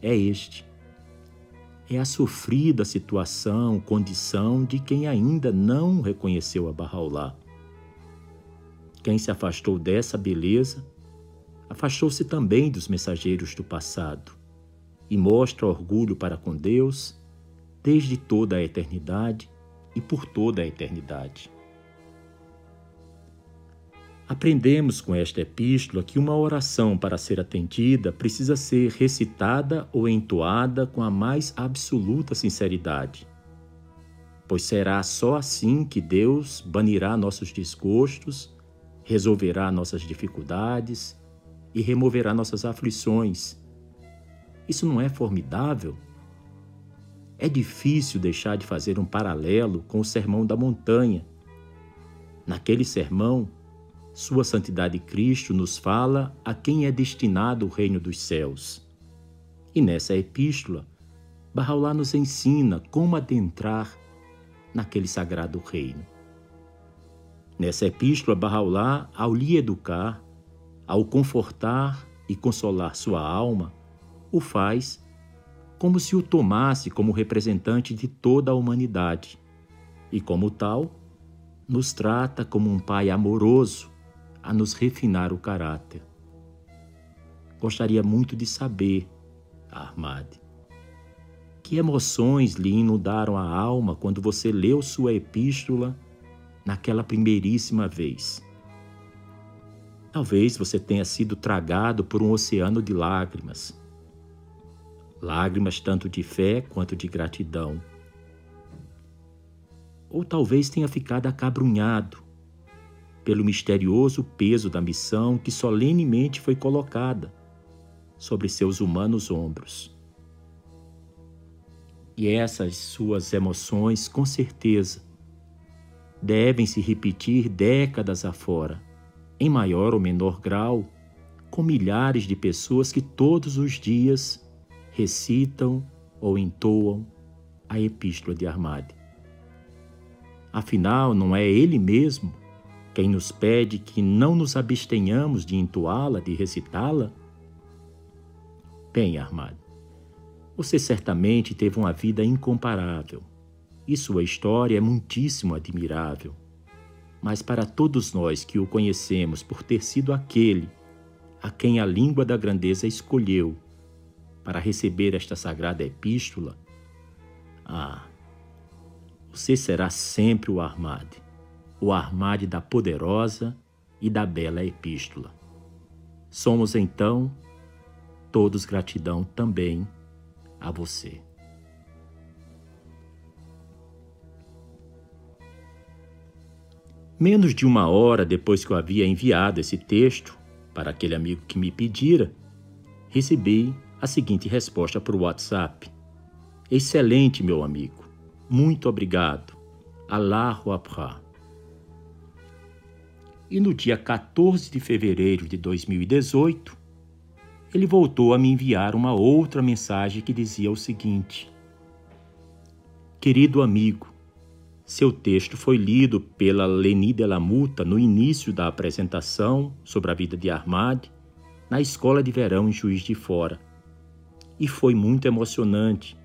é este. É a sofrida situação, condição de quem ainda não reconheceu a Bahá'u'lláh. Quem se afastou dessa beleza, afastou-se também dos mensageiros do passado e mostra orgulho para com Deus desde toda a eternidade e por toda a eternidade. Aprendemos com esta epístola que uma oração para ser atendida precisa ser recitada ou entoada com a mais absoluta sinceridade, pois será só assim que Deus banirá nossos desgostos, resolverá nossas dificuldades e removerá nossas aflições. Isso não é formidável? É difícil deixar de fazer um paralelo com o Sermão da Montanha. Naquele sermão, Sua Santidade Cristo nos fala a quem é destinado o reino dos céus. E nessa epístola, Bahá'u'lláh nos ensina como adentrar naquele sagrado reino. Nessa epístola, Bahá'u'lláh, ao lhe educar, ao confortar e consolar sua alma, o faz como se o tomasse como representante de toda a humanidade e, como tal, nos trata como um pai amoroso a nos refinar o caráter. Gostaria muito de saber, Ahmad, que emoções lhe inundaram a alma quando você leu sua epístola naquela primeiríssima vez. Talvez você tenha sido tragado por um oceano de lágrimas. Lágrimas tanto de fé quanto de gratidão. Ou talvez tenha ficado acabrunhado pelo misterioso peso da missão que solenemente foi colocada sobre seus humanos ombros. E essas suas emoções, com certeza, devem se repetir décadas afora, em maior ou menor grau, com milhares de pessoas que todos os dias recitam ou entoam a Epístola de Armade. Afinal, não é Ele mesmo quem nos pede que não nos abstenhamos de entoá-la, de recitá-la? Bem, Armado, você certamente teve uma vida incomparável e sua história é muitíssimo admirável. Mas para todos nós que o conhecemos por ter sido aquele a quem a língua da grandeza escolheu para receber esta sagrada epístola, ah, você será sempre o Armade, o Armade da poderosa e da bela epístola. Somos então todos gratidão também a você. Menos de uma hora depois que eu havia enviado esse texto para aquele amigo que me pedira, recebi a seguinte resposta por WhatsApp: Excelente, meu amigo. Muito obrigado. Allahu Akbar. E no dia 14 de fevereiro de 2018, ele voltou a me enviar uma outra mensagem que dizia o seguinte: Querido amigo, seu texto foi lido pela Leni Delamuta no início da apresentação sobre a vida de Armad na escola de verão em Juiz de Fora. E foi muito emocionante,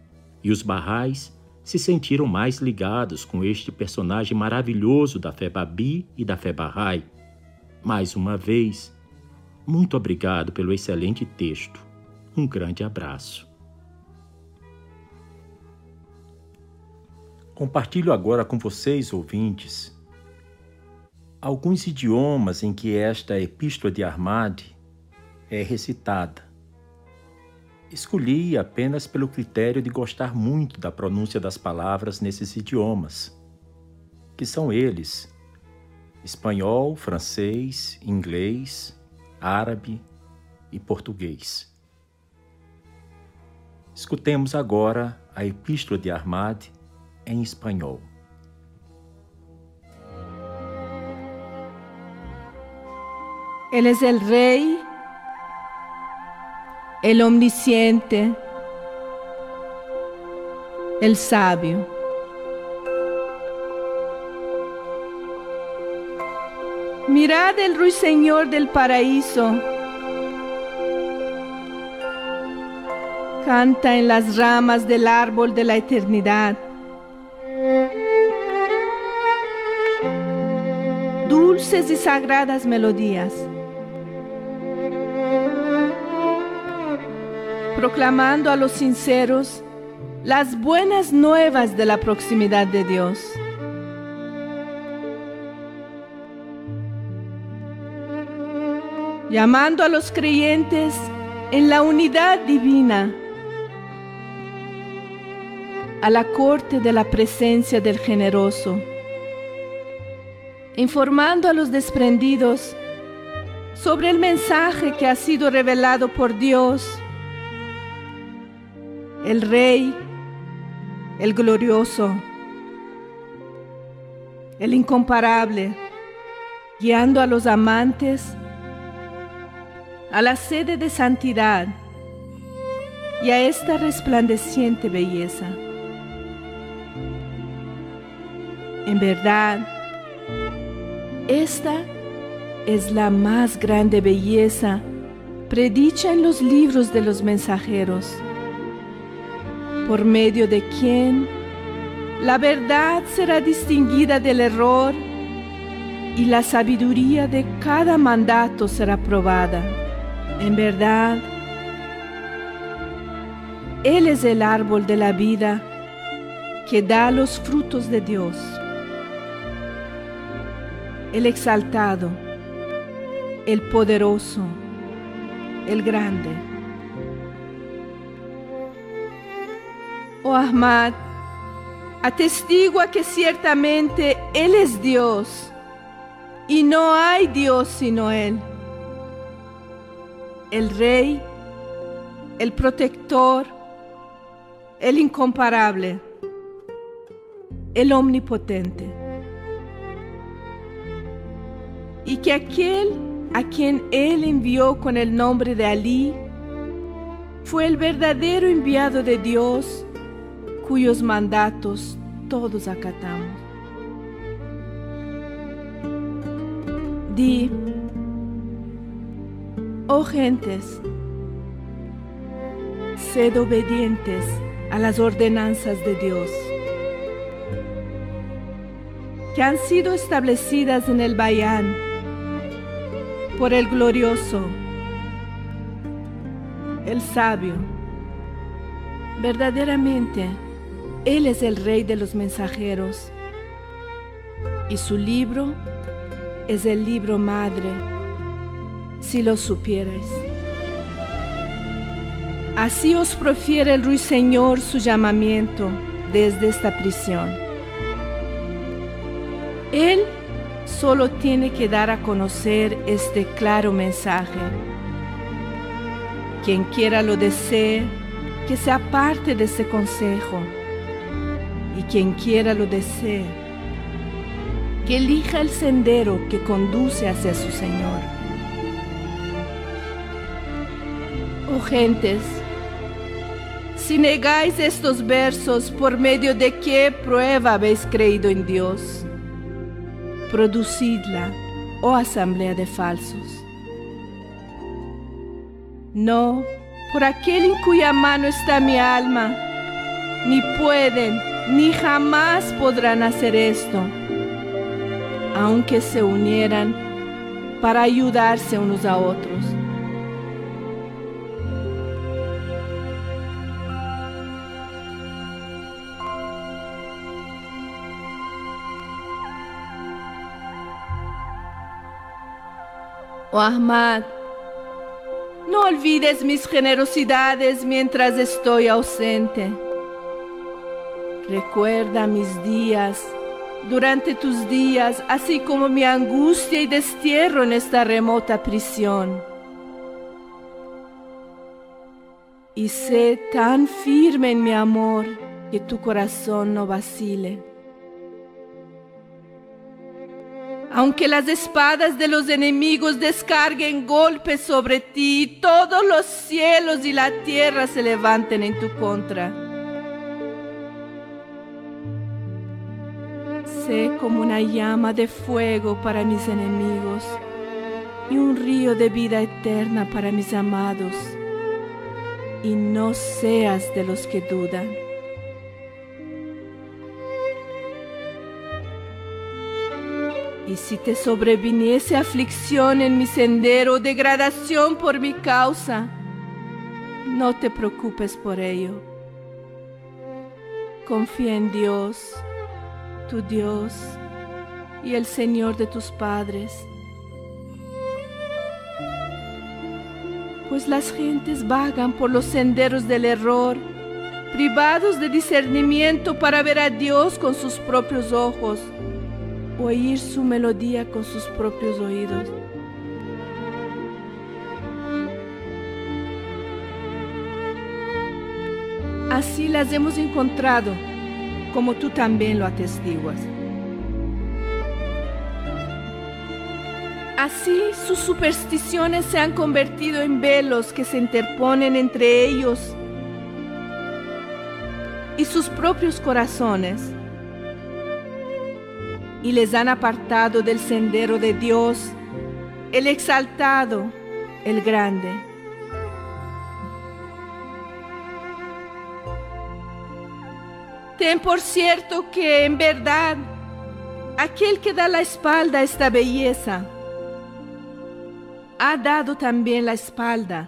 e os barrais se sentiram mais ligados com este personagem maravilhoso da fé Babi e da fé Bahá'í. Mais uma vez, muito obrigado pelo excelente texto. Um grande abraço. Compartilho agora com vocês, ouvintes, alguns idiomas em que esta Epístola de Armade é recitada. Escolhi apenas pelo critério de gostar muito da pronúncia das palavras nesses idiomas, que são eles: espanhol, francês, inglês, árabe e português. Escutemos agora a Epístola de Armade em. Él es el Rey, el omnisciente, el sabio. Mirad el ruiseñor del paraíso. Canta en las ramas del árbol de la eternidad. Y sagradas melodías. Proclamando a los sinceros las buenas nuevas de la proximidad de Dios. Llamando a los creyentes en la unidad divina a la corte de la presencia del generoso, informando a los desprendidos sobre el mensaje que ha sido revelado por Dios, el Rey, el glorioso, el incomparable, guiando a los amantes a la sede de santidad y a esta resplandeciente belleza. En verdad, esta es la más grande belleza predicha en los libros de los mensajeros, por medio de quien la verdad será distinguida del error y la sabiduría de cada mandato será probada. En verdad, Él es el árbol de la vida que da los frutos de Dios. El exaltado, el poderoso, el grande. Oh Ahmad, atestigua que ciertamente Él es Dios y no hay Dios sino Él. El Rey, el protector, el incomparable, el omnipotente. Y que aquel a quien Él envió con el nombre de Ali fue el verdadero enviado de Dios cuyos mandatos todos acatamos. Di, oh gentes, sed obedientes a las ordenanzas de Dios, que han sido establecidas en el Bayán por el glorioso, el sabio. Verdaderamente, Él es el rey de los mensajeros y su libro es el libro madre, si lo supierais. Así os profiere el ruiseñor su llamamiento desde esta prisión. Él solo tiene que dar a conocer este claro mensaje. Quien quiera lo desee, que se aparte de ese consejo. Y quien quiera lo desee, que elija el sendero que conduce hacia su Señor. Oh gentes, si negáis estos versos, ¿por medio de qué prueba habéis creído en Dios? Producidla, oh asamblea de falsos. No, por aquel en cuya mano está mi alma, ni pueden, ni jamás podrán hacer esto, aunque se unieran para ayudarse unos a otros. Oh Ahmad, no olvides mis generosidades mientras estoy ausente. Recuerda mis días durante tus días, así como mi angustia y destierro en esta remota prisión. Y sé tan firme en mi amor que tu corazón no vacile. Aunque las espadas de los enemigos descarguen golpes sobre ti, todos los cielos y la tierra se levanten en tu contra. Sé como una llama de fuego para mis enemigos y un río de vida eterna para mis amados. Y no seas de los que dudan. Y si te sobreviniese aflicción en mi sendero, degradación por mi causa, no te preocupes por ello. Confía en Dios, tu Dios y el Señor de tus padres. Pues las gentes vagan por los senderos del error, privados de discernimiento para ver a Dios con sus propios ojos oír su melodía con sus propios oídos. Así las hemos encontrado, como tú también lo atestiguas. Así sus supersticiones se han convertido en velos que se interponen entre ellos y sus propios corazones y les han apartado del sendero de Dios, el exaltado, el grande. Ten por cierto que en verdad aquel que da la espalda a esta belleza, ha dado también la espalda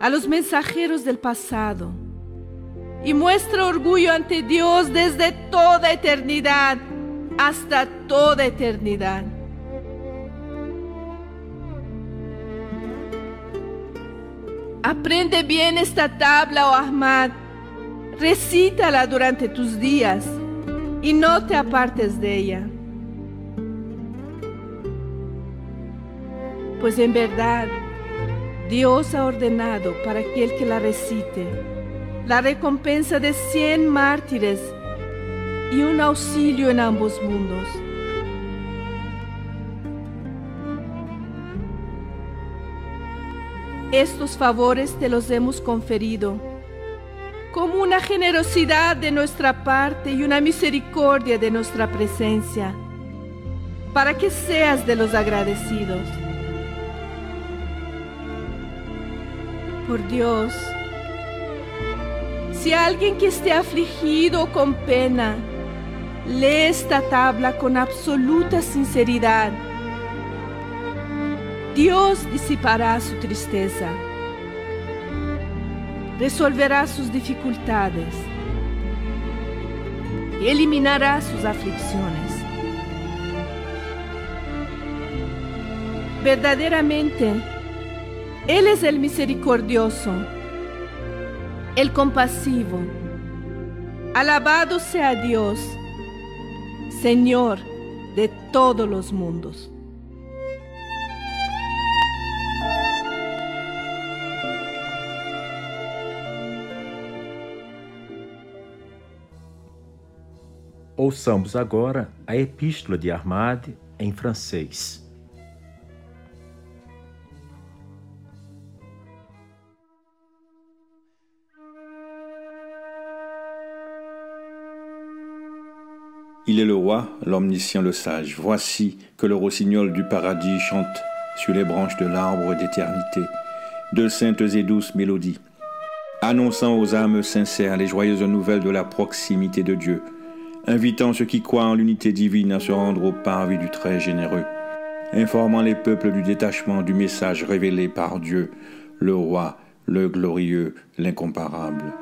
a los mensajeros del pasado y muestra orgullo ante Dios desde toda eternidad hasta toda eternidad. Aprende bien esta tabla, oh Ahmad. Recítala durante tus días y no te apartes de ella. Pues en verdad, Dios ha ordenado para aquel que la recite la recompensa de cien mártires y un auxilio en ambos mundos. Estos favores te los hemos conferido como una generosidad de nuestra parte y una misericordia de nuestra presencia, para que seas de los agradecidos. Por Dios, si alguien que esté afligido con pena, lee esta tabla con absoluta sinceridad, Dios disipará su tristeza, resolverá sus dificultades y eliminará sus aflicciones. Verdaderamente, Él es el misericordioso, el compasivo. Alabado sea Dios, Señor de todos los mundos. Ouçamos agora a Epístola de Armad em francês. Il est le roi, l'omniscient, le sage. Voici que le rossignol du paradis chante sur les branches de l'arbre d'éternité, de saintes et douces mélodies, annonçant aux âmes sincères les joyeuses nouvelles de la proximité de Dieu, invitant ceux qui croient en l'unité divine à se rendre au parvis du très généreux, informant les peuples du détachement du message révélé par Dieu, le roi, le glorieux, l'incomparable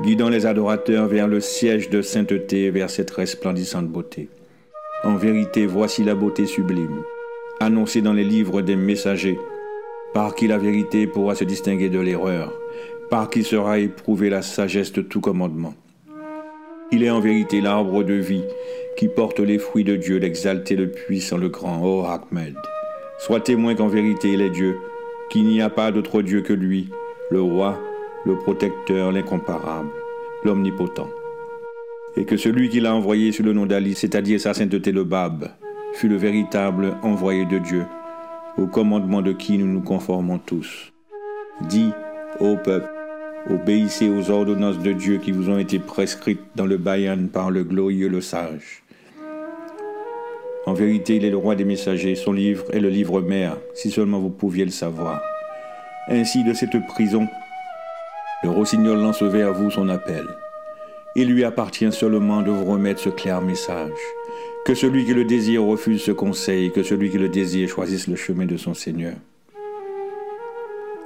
guidant les adorateurs vers le siège de sainteté, vers cette resplendissante beauté. En vérité, voici la beauté sublime, annoncée dans les livres des messagers, par qui la vérité pourra se distinguer de l'erreur, par qui sera éprouvée la sagesse de tout commandement? Il est en vérité l'arbre de vie qui porte les fruits de Dieu, l'exalté, le puissant, le grand, oh Ahmed. Sois témoin qu'en vérité il est Dieu, qu'il n'y a pas d'autre Dieu que lui, le roi, le protecteur, l'incomparable, l'omnipotent. Et que celui qui l'a envoyé sous le nom d'Ali, c'est-à-dire sa sainteté le Bab, fut le véritable envoyé de Dieu, au commandement de qui nous nous conformons tous. Dis, ô peuple, obéissez aux ordonnances de Dieu qui vous ont été prescrites dans le Bayan par le glorieux le sage. En vérité, il est le roi des messagers, son livre est le livre mère, si seulement vous pouviez le savoir. Ainsi, de cette prison, le rossignol lance vers vous son appel. Il lui appartient seulement de vous remettre ce clair message. Que celui qui le désire refuse ce conseil, que celui qui le désire choisisse le chemin de son Seigneur.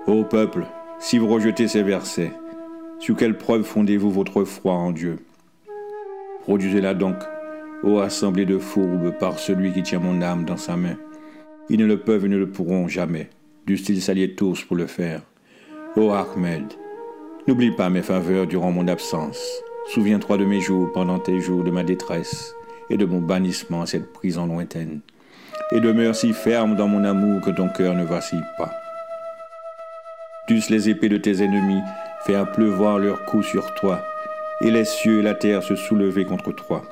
Ô peuple, si vous rejetez ces versets, sur quelle preuve fondez-vous votre foi en Dieu? Produisez-la donc, ô assemblée de fourbes, par celui qui tient mon âme dans sa main. Ils ne le peuvent et ne le pourront jamais, dussent-ils s'allier tous pour le faire. Ô Ahmed, N'oublie pas mes faveurs durant mon absence. Souviens-toi de mes jours pendant tes jours de ma détresse et de mon bannissement à cette prison lointaine. Et demeure si ferme dans mon amour que ton cœur ne vacille pas. Dussent les épées de tes ennemis faire pleuvoir leurs coups sur toi, et les cieux et la terre se soulever contre toi.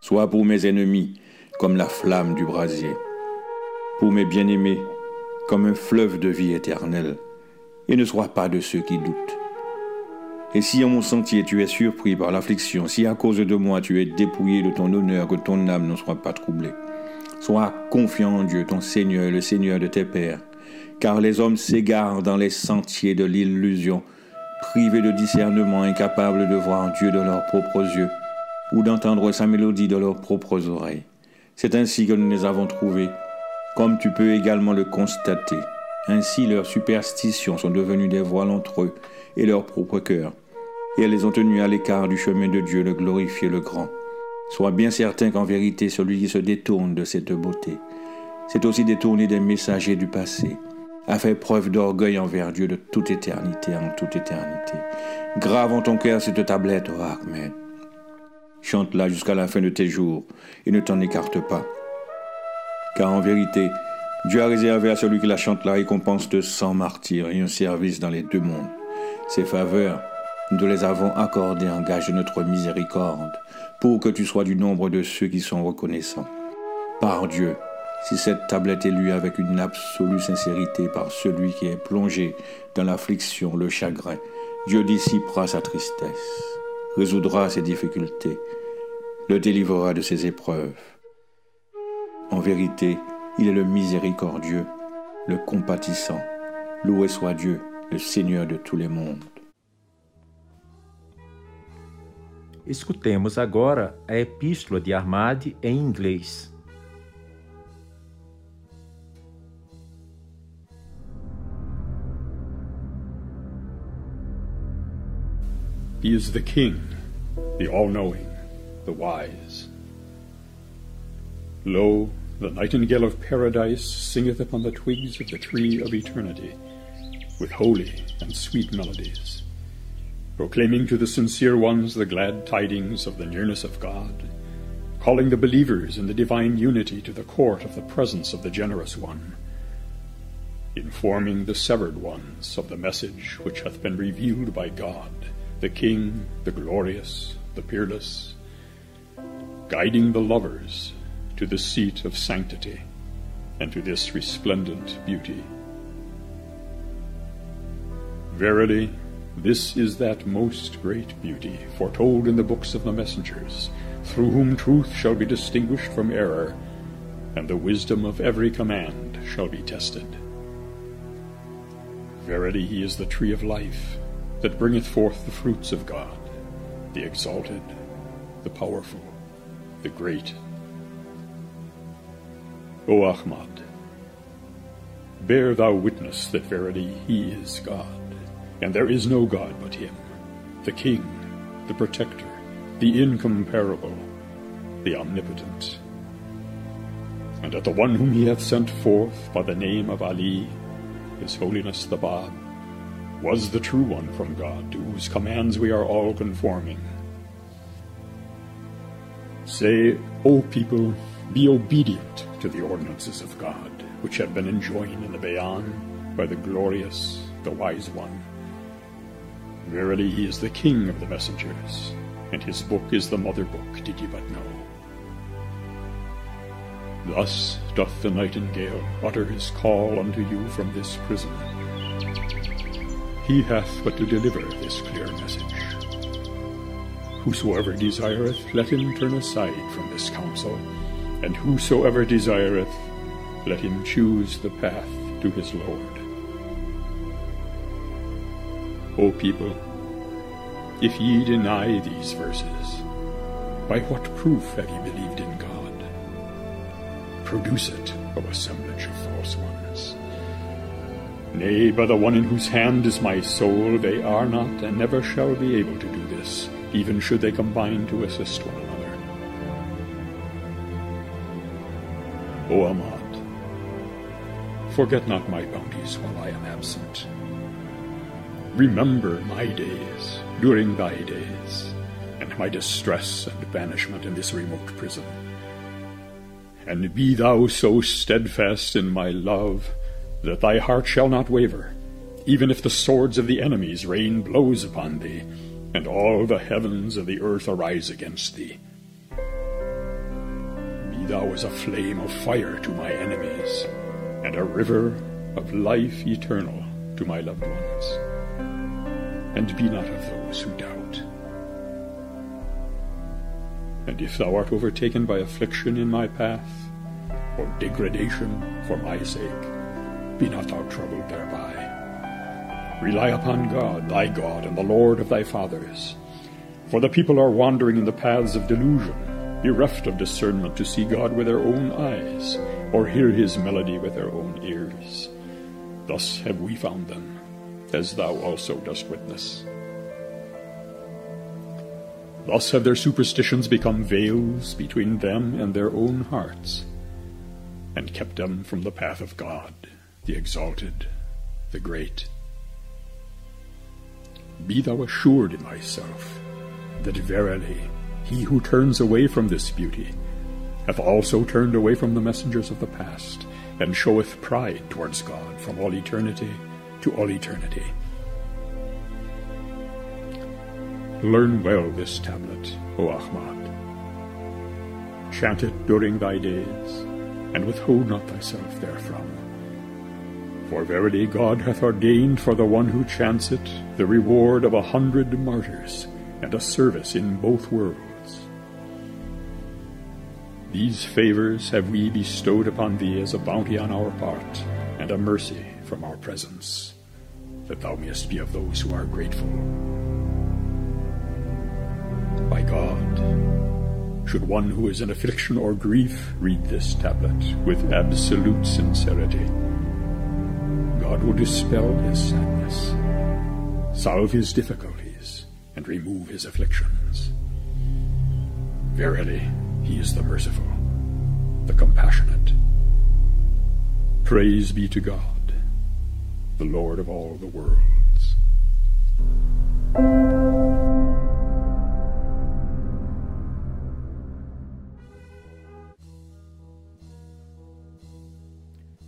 Sois pour mes ennemis comme la flamme du brasier, pour mes bien-aimés comme un fleuve de vie éternelle, et ne sois pas de ceux qui doutent. Et si en mon sentier tu es surpris par l'affliction, si à cause de moi tu es dépouillé de ton honneur, que ton âme ne soit pas troublée. Sois confiant en Dieu, ton Seigneur le Seigneur de tes pères, car les hommes s'égarent dans les sentiers de l'illusion, privés de discernement, incapables de voir Dieu de leurs propres yeux, ou d'entendre sa mélodie de leurs propres oreilles. C'est ainsi que nous les avons trouvés, comme tu peux également le constater. Ainsi leurs superstitions sont devenues des voiles entre eux et leur propre cœur, et elles les ont tenus à l'écart du chemin de Dieu, le glorifié, le grand. Sois bien certain qu'en vérité, celui qui se détourne de cette beauté, c'est aussi détourner des messagers du passé, a fait preuve d'orgueil envers Dieu de toute éternité en toute éternité. Grave en ton cœur cette tablette, oh Ahmed. Chante-la jusqu'à la fin de tes jours et ne t'en écarte pas. Car en vérité, Dieu a réservé à celui qui la chante la récompense de cent martyrs et un service dans les deux mondes. Ces faveurs, nous les avons accordées en gage de notre miséricorde, pour que tu sois du nombre de ceux qui sont reconnaissants. Par Dieu, si cette tablette est lue avec une absolue sincérité par celui qui est plongé dans l'affliction, le chagrin, Dieu dissipera sa tristesse, résoudra ses difficultés, le délivrera de ses épreuves. En vérité, il est le miséricordieux, le compatissant. Loué soit Dieu, le Seigneur de tous les mondes. Escutemos agora a epístola de Armade em inglês. He is the King, the all knowing, the wise. Lo, the nightingale of paradise singeth upon the twigs of the tree of eternity with holy and sweet melodies, proclaiming to the sincere ones the glad tidings of the nearness of God, calling the believers in the divine unity to the court of the presence of the generous one, informing the severed ones of the message which hath been revealed by God, the King, the glorious, the peerless, guiding the lovers to the seat of sanctity and to this resplendent beauty. Verily, this is that most great beauty foretold in the books of the messengers, through whom truth shall be distinguished from error, and the wisdom of every command shall be tested. Verily, he is the tree of life that bringeth forth the fruits of God, the exalted, the powerful, the great. O Ahmad, bear thou witness that verily he is God, and there is no God but him, the King, the Protector, the Incomparable, the Omnipotent. And at the one whom he hath sent forth by the name of Ali, his holiness the Bab, was the true one from God, to whose commands we are all conforming. Say, O people, be obedient to the ordinances of God, which have been enjoined in the Bayan by the glorious, the wise one. Verily, he is the king of the messengers, and his book is the mother book, did ye but know. Thus doth the nightingale utter his call unto you from this prison. He hath but to deliver this clear message. Whosoever desireth, let him turn aside from this counsel and whosoever desireth, let him choose the path to his Lord. O people, if ye deny these verses, by what proof have ye believed in God? Produce it, O assemblage of false ones. Nay, by the one in whose hand is my soul, they are not and never shall be able to do this, even should they combine to assist one another. O Ahmad, forget not my bounties while I am absent. Remember my days during thy days, and my distress and banishment in this remote prison. And be thou so steadfast in my love that thy heart shall not waver, even if the swords of the enemies rain blows upon thee, and all the heavens of the earth arise against thee Be thou as a flame of fire to my enemies, and a river of life eternal to my loved ones. And be not of those who doubt. And if thou art overtaken by affliction in my path, or degradation for my sake, be not thou troubled thereby. Rely upon God, thy God, and the Lord of thy fathers. For the people are wandering in the paths of delusion bereft of discernment to see God with their own eyes, or hear his melody with their own ears. Thus have we found them, as thou also dost witness. Thus have their superstitions become veils between them and their own hearts, and kept them from the path of God, the exalted, the great. Be thou assured in thyself that verily he who turns away from this beauty hath also turned away from the messengers of the past, and showeth pride towards God from all eternity to all eternity. Learn well this tablet, O Ahmad. Chant it during thy days, and withhold not thyself therefrom. For verily God hath ordained for the one who chants it the reward of a hundred martyrs, and a service in both worlds. These favors have we bestowed upon thee as a bounty on our part, and a mercy from our presence, that thou mayest be of those who are grateful. By God, should one who is in affliction or grief read this tablet with absolute sincerity, God will dispel his sadness, solve his difficulties, and remove his afflictions. Verily, he is the merciful, the compassionate. Praise be to God, the Lord of all the worlds.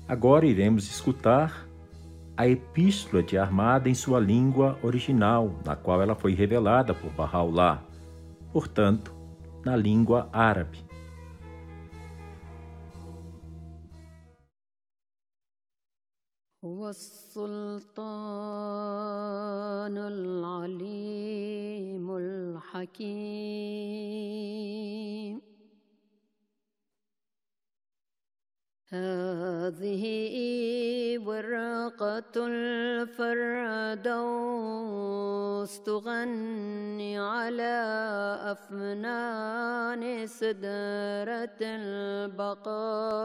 Agora iremos escutar a Epístola de Armada em sua língua original, na qual ela foi revelada por Bahá'u'lláh, portanto, na língua árabe. هو السلطان العليم الحكيم. هذه ورقة الفردوس تغني على أفنان سدرة البقاء.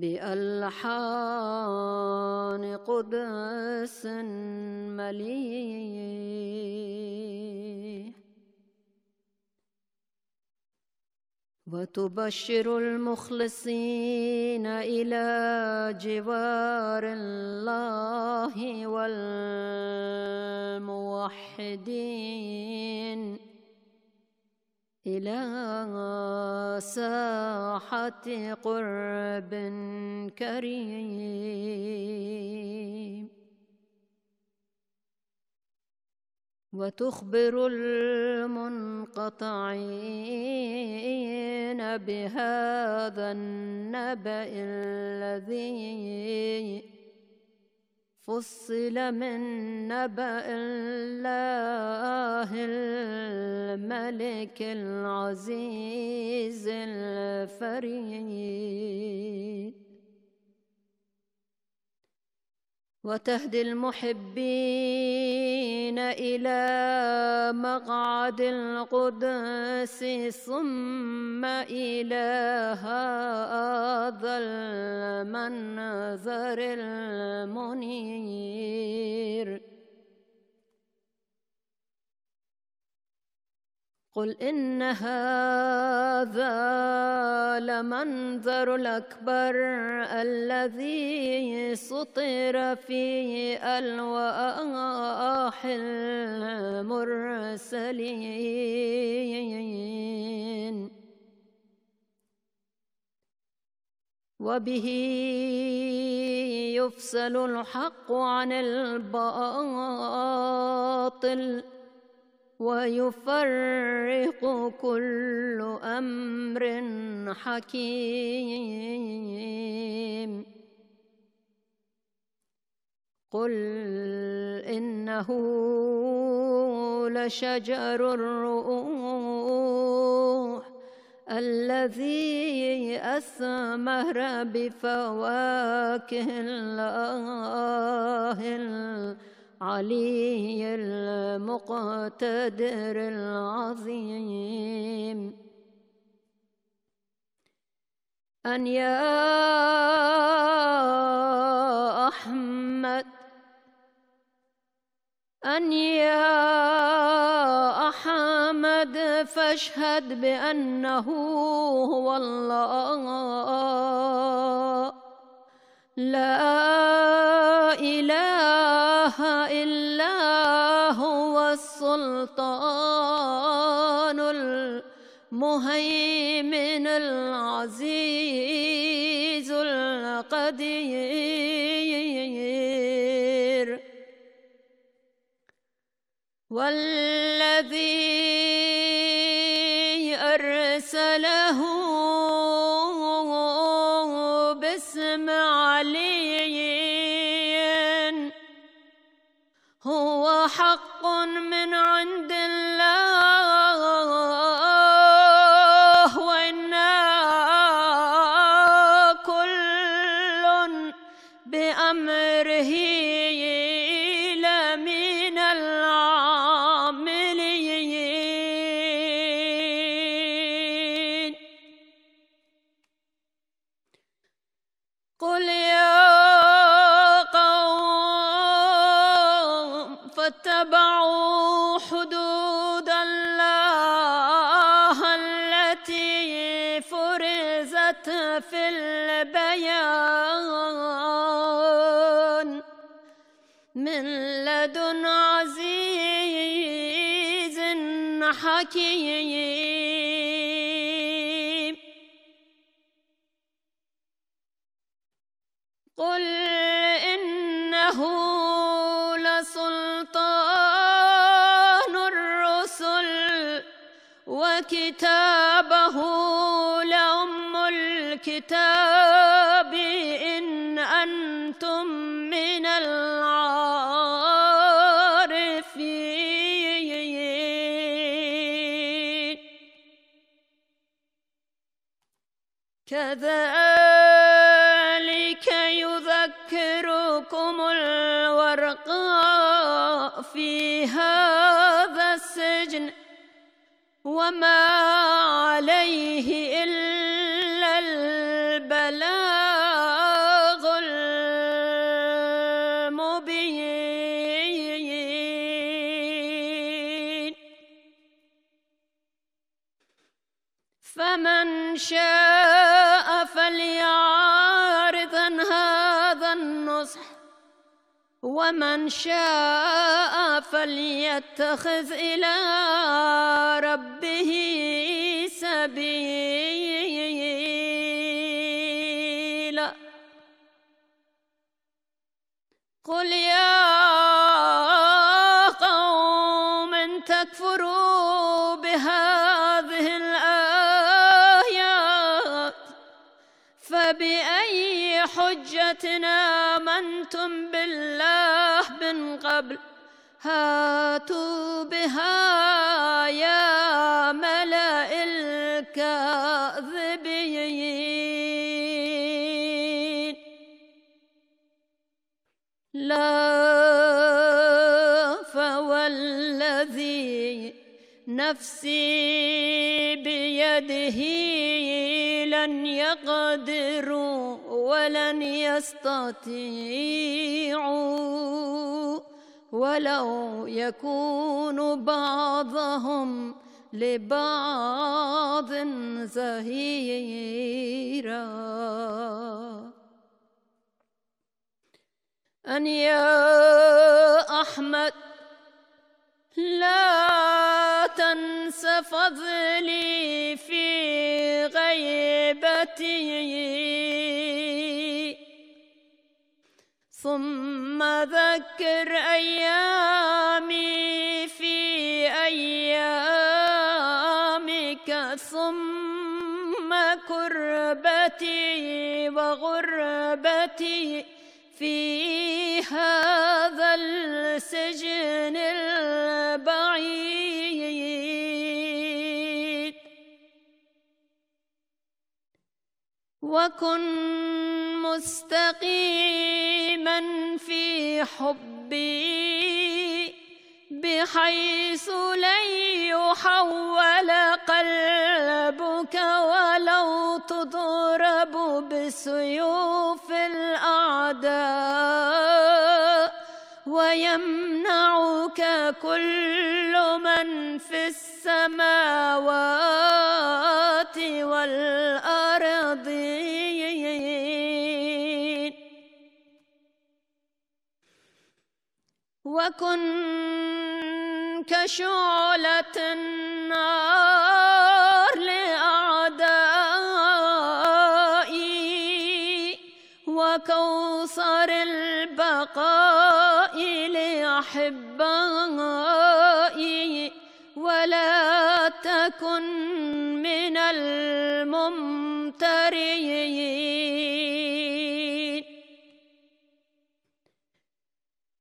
بألحان قدس مليح. وتبشر المخلصين إلى جوار الله والموحدين. إلى ساحة قرب كريم. وتخبر المنقطعين بهذا النبأ الذي فصل من نبأ الله الملك العزيز الفريد. وتهدي المحبين إلى مقعد القدس ثم إلى هذا المنظر المنير. قل إن هذا لمنظر الأكبر الذي سطر في ألواح المرسلين وبه يفصل الحق عن الباطل ويفرق كل أمر حكيم. قل إنه لشجر الروح الذي أثمر بفواكه الله العلي المقتدر العظيم. أن يا أحمد أن يا أحمد فاشهد بأنه هو الله. لا إله إلا هو السلطان المهيمن العزيز القدير والذي فرزت في البيان. من لدن عزيز حكيم. قل إنه لسلطان الرسل وكتابه من العارفين. كذلك يذكركم الورقاء في هذا السجن وما عليه إلا ومن شاء فليتخذ إلى ربه سبيلا. حجة آمنتم بالله من قبل. هاتوا بها يا ملأ الكاذبين. لا فوالذي نفسي بيده لن يقدروا. ولن يستطيعوا ولو يكون بعضهم لبعض زهيرا. أن يا أحمد لا تنس فضلي في غيبتي. ثم ذكر أيامي في أيامك ثم كربتي وغربتي في هذا السجن البعيد. وكن مستقيما في حبي بحيث لن يحول قلبك ولو تضرب بسيوف الأعداء ويمنعك كل من في السماوات والأرضين. وكن كشعلة النار لأعدائي وكوثر البقاء لأحبائي. ولا تكن من الممترين.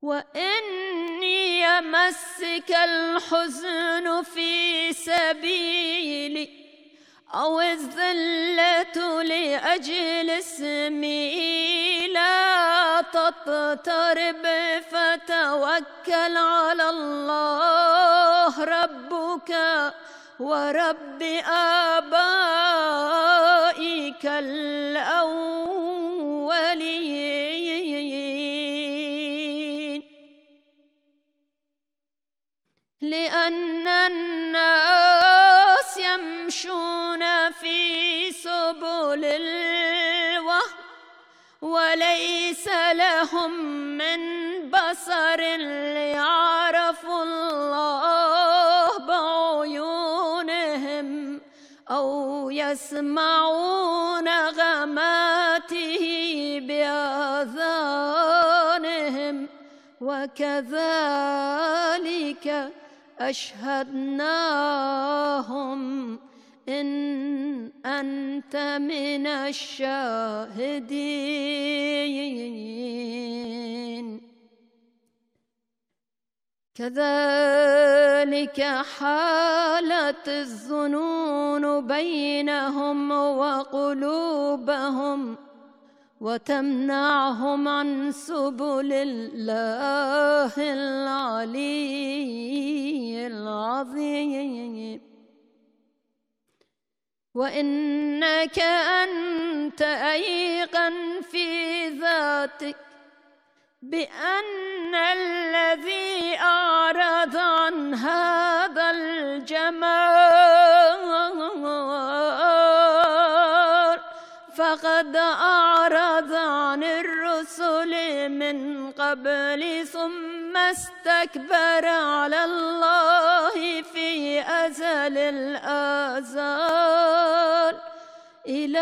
وإني يمسك الحزن في سبيلي. أو الذلة لأجل اسمي لا تضطرب فتوكل على الله ربك ورب آبائك الأولين. لأن الناس يمشون في سبل الوهم وليس لهم من بصر ليعرفوا الله بعيونهم أو يسمعون نغماته بآذانهم وكذلك أشهدناهم إن أنت من الشاهدين. كذلك حالت الظنون بينهم وقلوبهم وتمنعهم عن سبل الله العلي العظيم. وإنك أنت أيقن في ذاتك بأن الذي أعرض عن هذا الجمال فقد أعرض عن الرسل من قبل ثم استكبر على الله في أزل الآزال إلى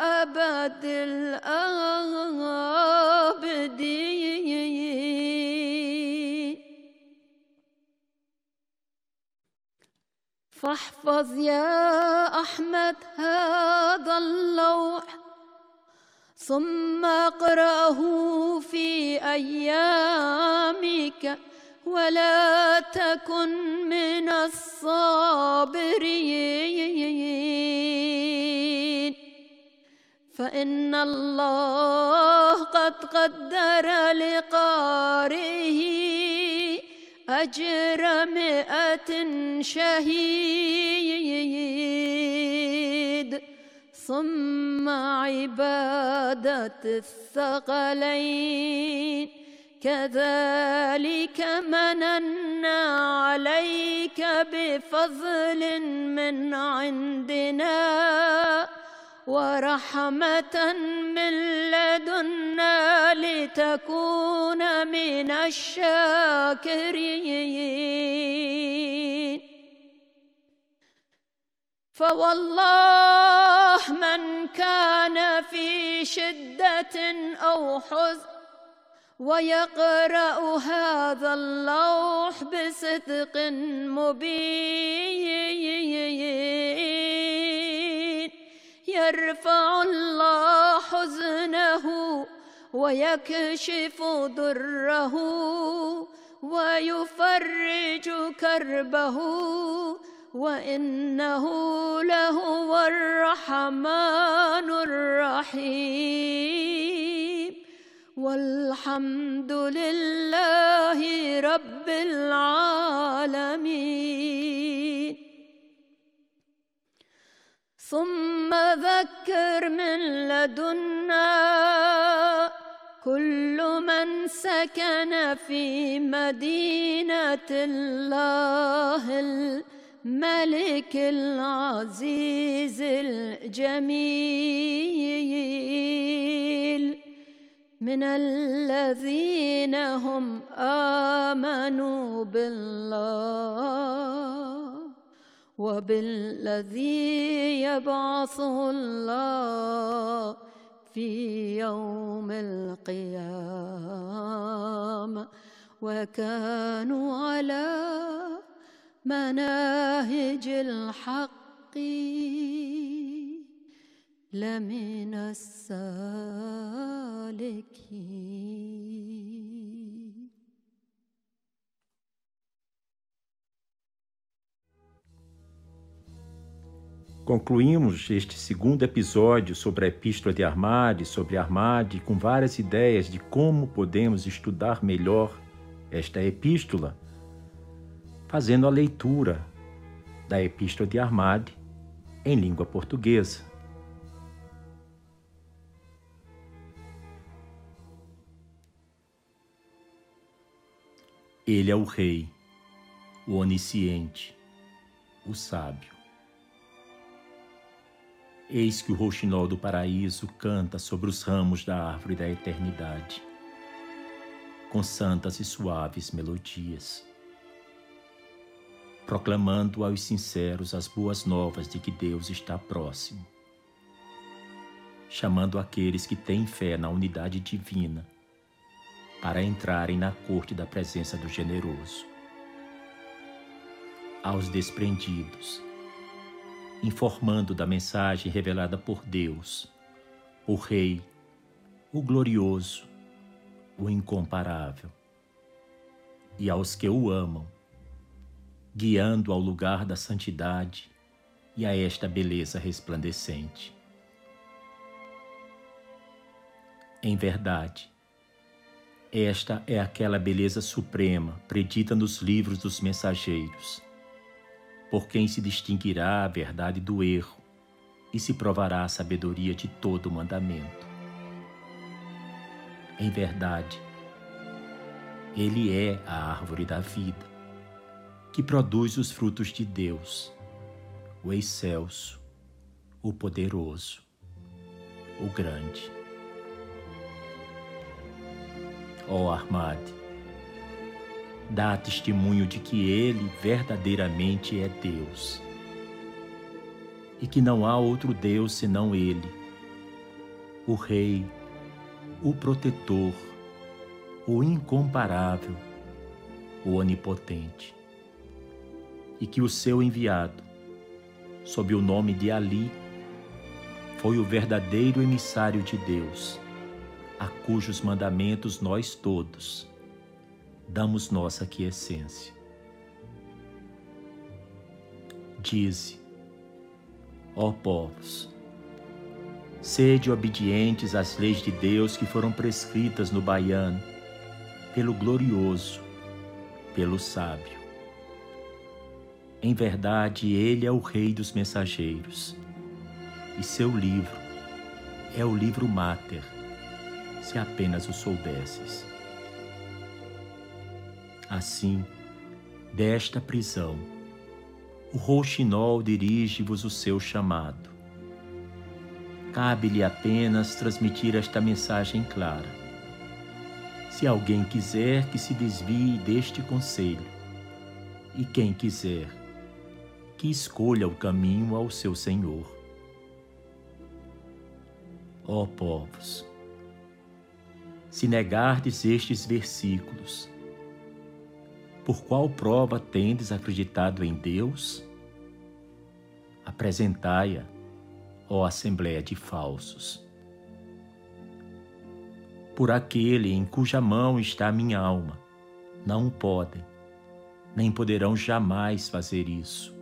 أبد الآبدين فاحفظ يا أحمد هذا اللوح ثم اقرأه في أيامك ولا تكن من الصابرين. فإن الله قد قدر لقارئه أجر مئة شهيد. ثم عبادة الثقلين. كذلك مننا عليك بفضل من عندنا. ورحمة من لدنا لتكون من الشاكرين. فوالله من كان في شدة أو حزن ويقرأ هذا اللوح بصدق مبين. يرفع الله حزنه ويكشف ضره ويفرج كربه وإنه لهو الرحمن الرحيم. والحمد لله رب العالمين. ثم ذكر من لدنا كل من سكن في مدينة الله الملك العزيز الجميل. من الذين هم آمنوا بالله وبالذي يبعثه الله في يوم القيامة. وكانوا على مناهج الحق لمن السالكين. Concluímos este segundo episódio sobre a Epístola de Armade, sobre Armade, com várias ideias de como podemos estudar melhor esta epístola, fazendo a leitura da Epístola de Armade em língua portuguesa. Ele é o Rei, o Onisciente, o Sábio. Eis que o rouxinol do paraíso canta sobre os ramos da árvore da eternidade, com santas e suaves melodias, proclamando aos sinceros as boas novas de que Deus está próximo, chamando aqueles que têm fé na unidade divina para entrarem na corte da presença do generoso. Aos desprendidos, informando da mensagem revelada por Deus, o Rei, o glorioso, o incomparável, e aos que o amam, guiando ao lugar da santidade e a esta beleza resplandecente. Em verdade, esta é aquela beleza suprema predita nos livros dos mensageiros por quem se distinguirá a verdade do erro e se provará a sabedoria de todo mandamento. Em verdade, ele é a árvore da vida, que produz os frutos de Deus, o excelso, o poderoso, o grande. Ó oh, Armade, dá testemunho de que Ele verdadeiramente é Deus e que não há outro Deus senão Ele, o Rei, o Protetor, o Incomparável, o Onipotente, e que o seu enviado, sob o nome de Ali, foi o verdadeiro emissário de Deus, a cujos mandamentos nós todos, damos nossa aquiescência. Dize, ó povos, sede obedientes às leis de Deus que foram prescritas no Baiano, pelo glorioso, pelo sábio. Em verdade, ele é o rei dos mensageiros, e seu livro é o livro máter, se apenas o soubesses. Assim, desta prisão, o rouxinol dirige-vos o seu chamado. Cabe-lhe apenas transmitir esta mensagem clara. Se alguém quiser que se desvie deste conselho, e quem quiser, que escolha o caminho ao seu Senhor. Ó povos, se negardes estes versículos, por qual prova tendes acreditado em Deus? Apresentai-a, ó Assembleia de Falsos. Por aquele em cuja mão está minha alma, não podem, nem poderão jamais fazer isso,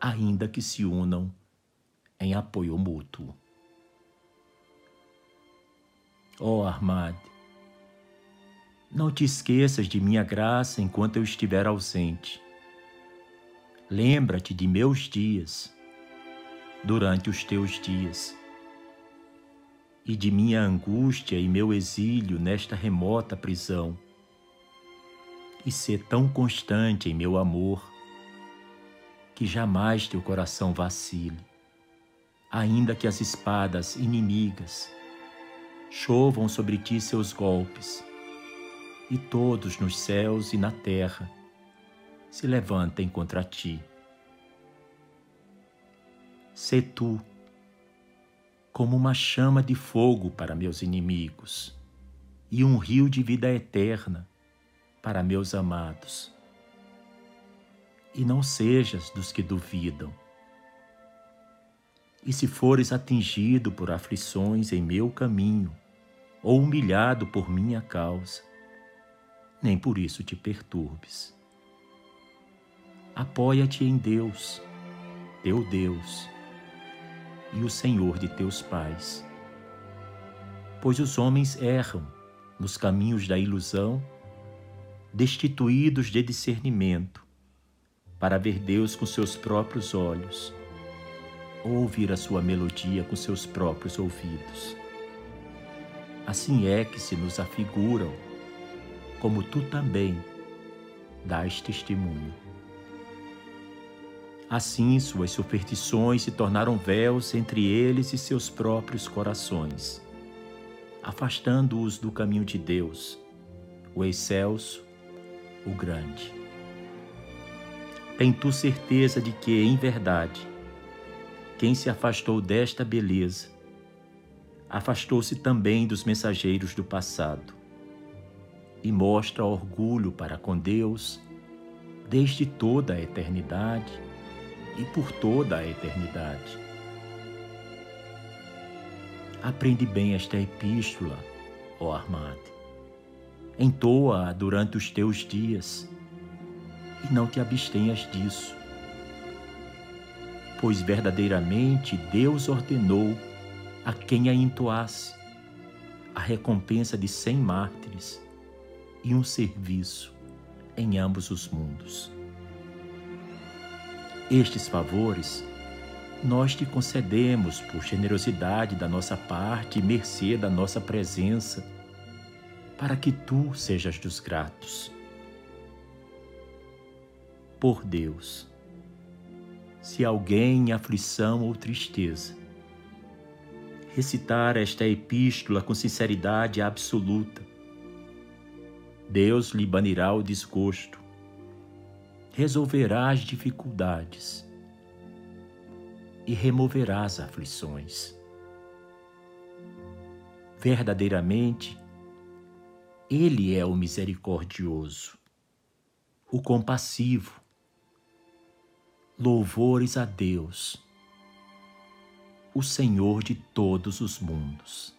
ainda que se unam em apoio mútuo. Ó Armade, Não te esqueças de minha graça enquanto eu estiver ausente. Lembra-te de meus dias durante os teus dias e de minha angústia e meu exílio nesta remota prisão. E ser tão constante em meu amor que jamais teu coração vacile, ainda que as espadas inimigas chovam sobre ti seus golpes, e todos nos céus e na terra se levantem contra ti. Sê tu como uma chama de fogo para meus inimigos e um rio de vida eterna para meus amados. E não sejas dos que duvidam. E se fores atingido por aflições em meu caminho, ou humilhado por minha causa, nem por isso te perturbes. Apoia-te em Deus, teu Deus, e o Senhor de teus pais. Pois os homens erram nos caminhos da ilusão, destituídos de discernimento, para ver Deus com seus próprios olhos, ou ouvir a sua melodia com seus próprios ouvidos. Assim é que se nos afiguram, como tu também dás testemunho. Assim, suas superstições se tornaram véus entre eles e seus próprios corações, afastando-os do caminho de Deus, o excelso, o grande. Tem tu certeza de que, em verdade, quem se afastou desta beleza, afastou-se também dos mensageiros do passado, e mostra orgulho para com Deus desde toda a eternidade e por toda a eternidade. Aprende bem esta epístola, ó Armate. Entoa-a durante os teus dias e não te abstenhas disso. Pois verdadeiramente Deus ordenou a quem a entoasse a recompensa de cem mártires e um serviço em ambos os mundos. Estes favores nós te concedemos por generosidade da nossa parte e mercê da nossa presença, para que tu sejas dos gratos. Por Deus, se alguém em aflição ou tristeza recitar esta epístola com sinceridade absoluta, Deus lhe banirá o desgosto resolverá as dificuldades e removerá as aflições. Verdadeiramente, Ele é o misericordioso, o compassivo. Louvores a Deus, o Senhor de todos os mundos.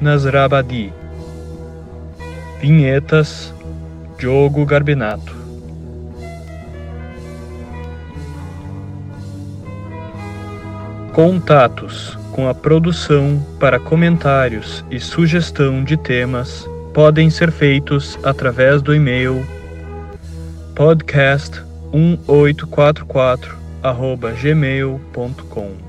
Nasrabadi. Vinhetas Diogo Garbinato. Contatos com a produção para comentários e sugestão de temas podem ser feitos através do e-mail podcast1844 gmail.com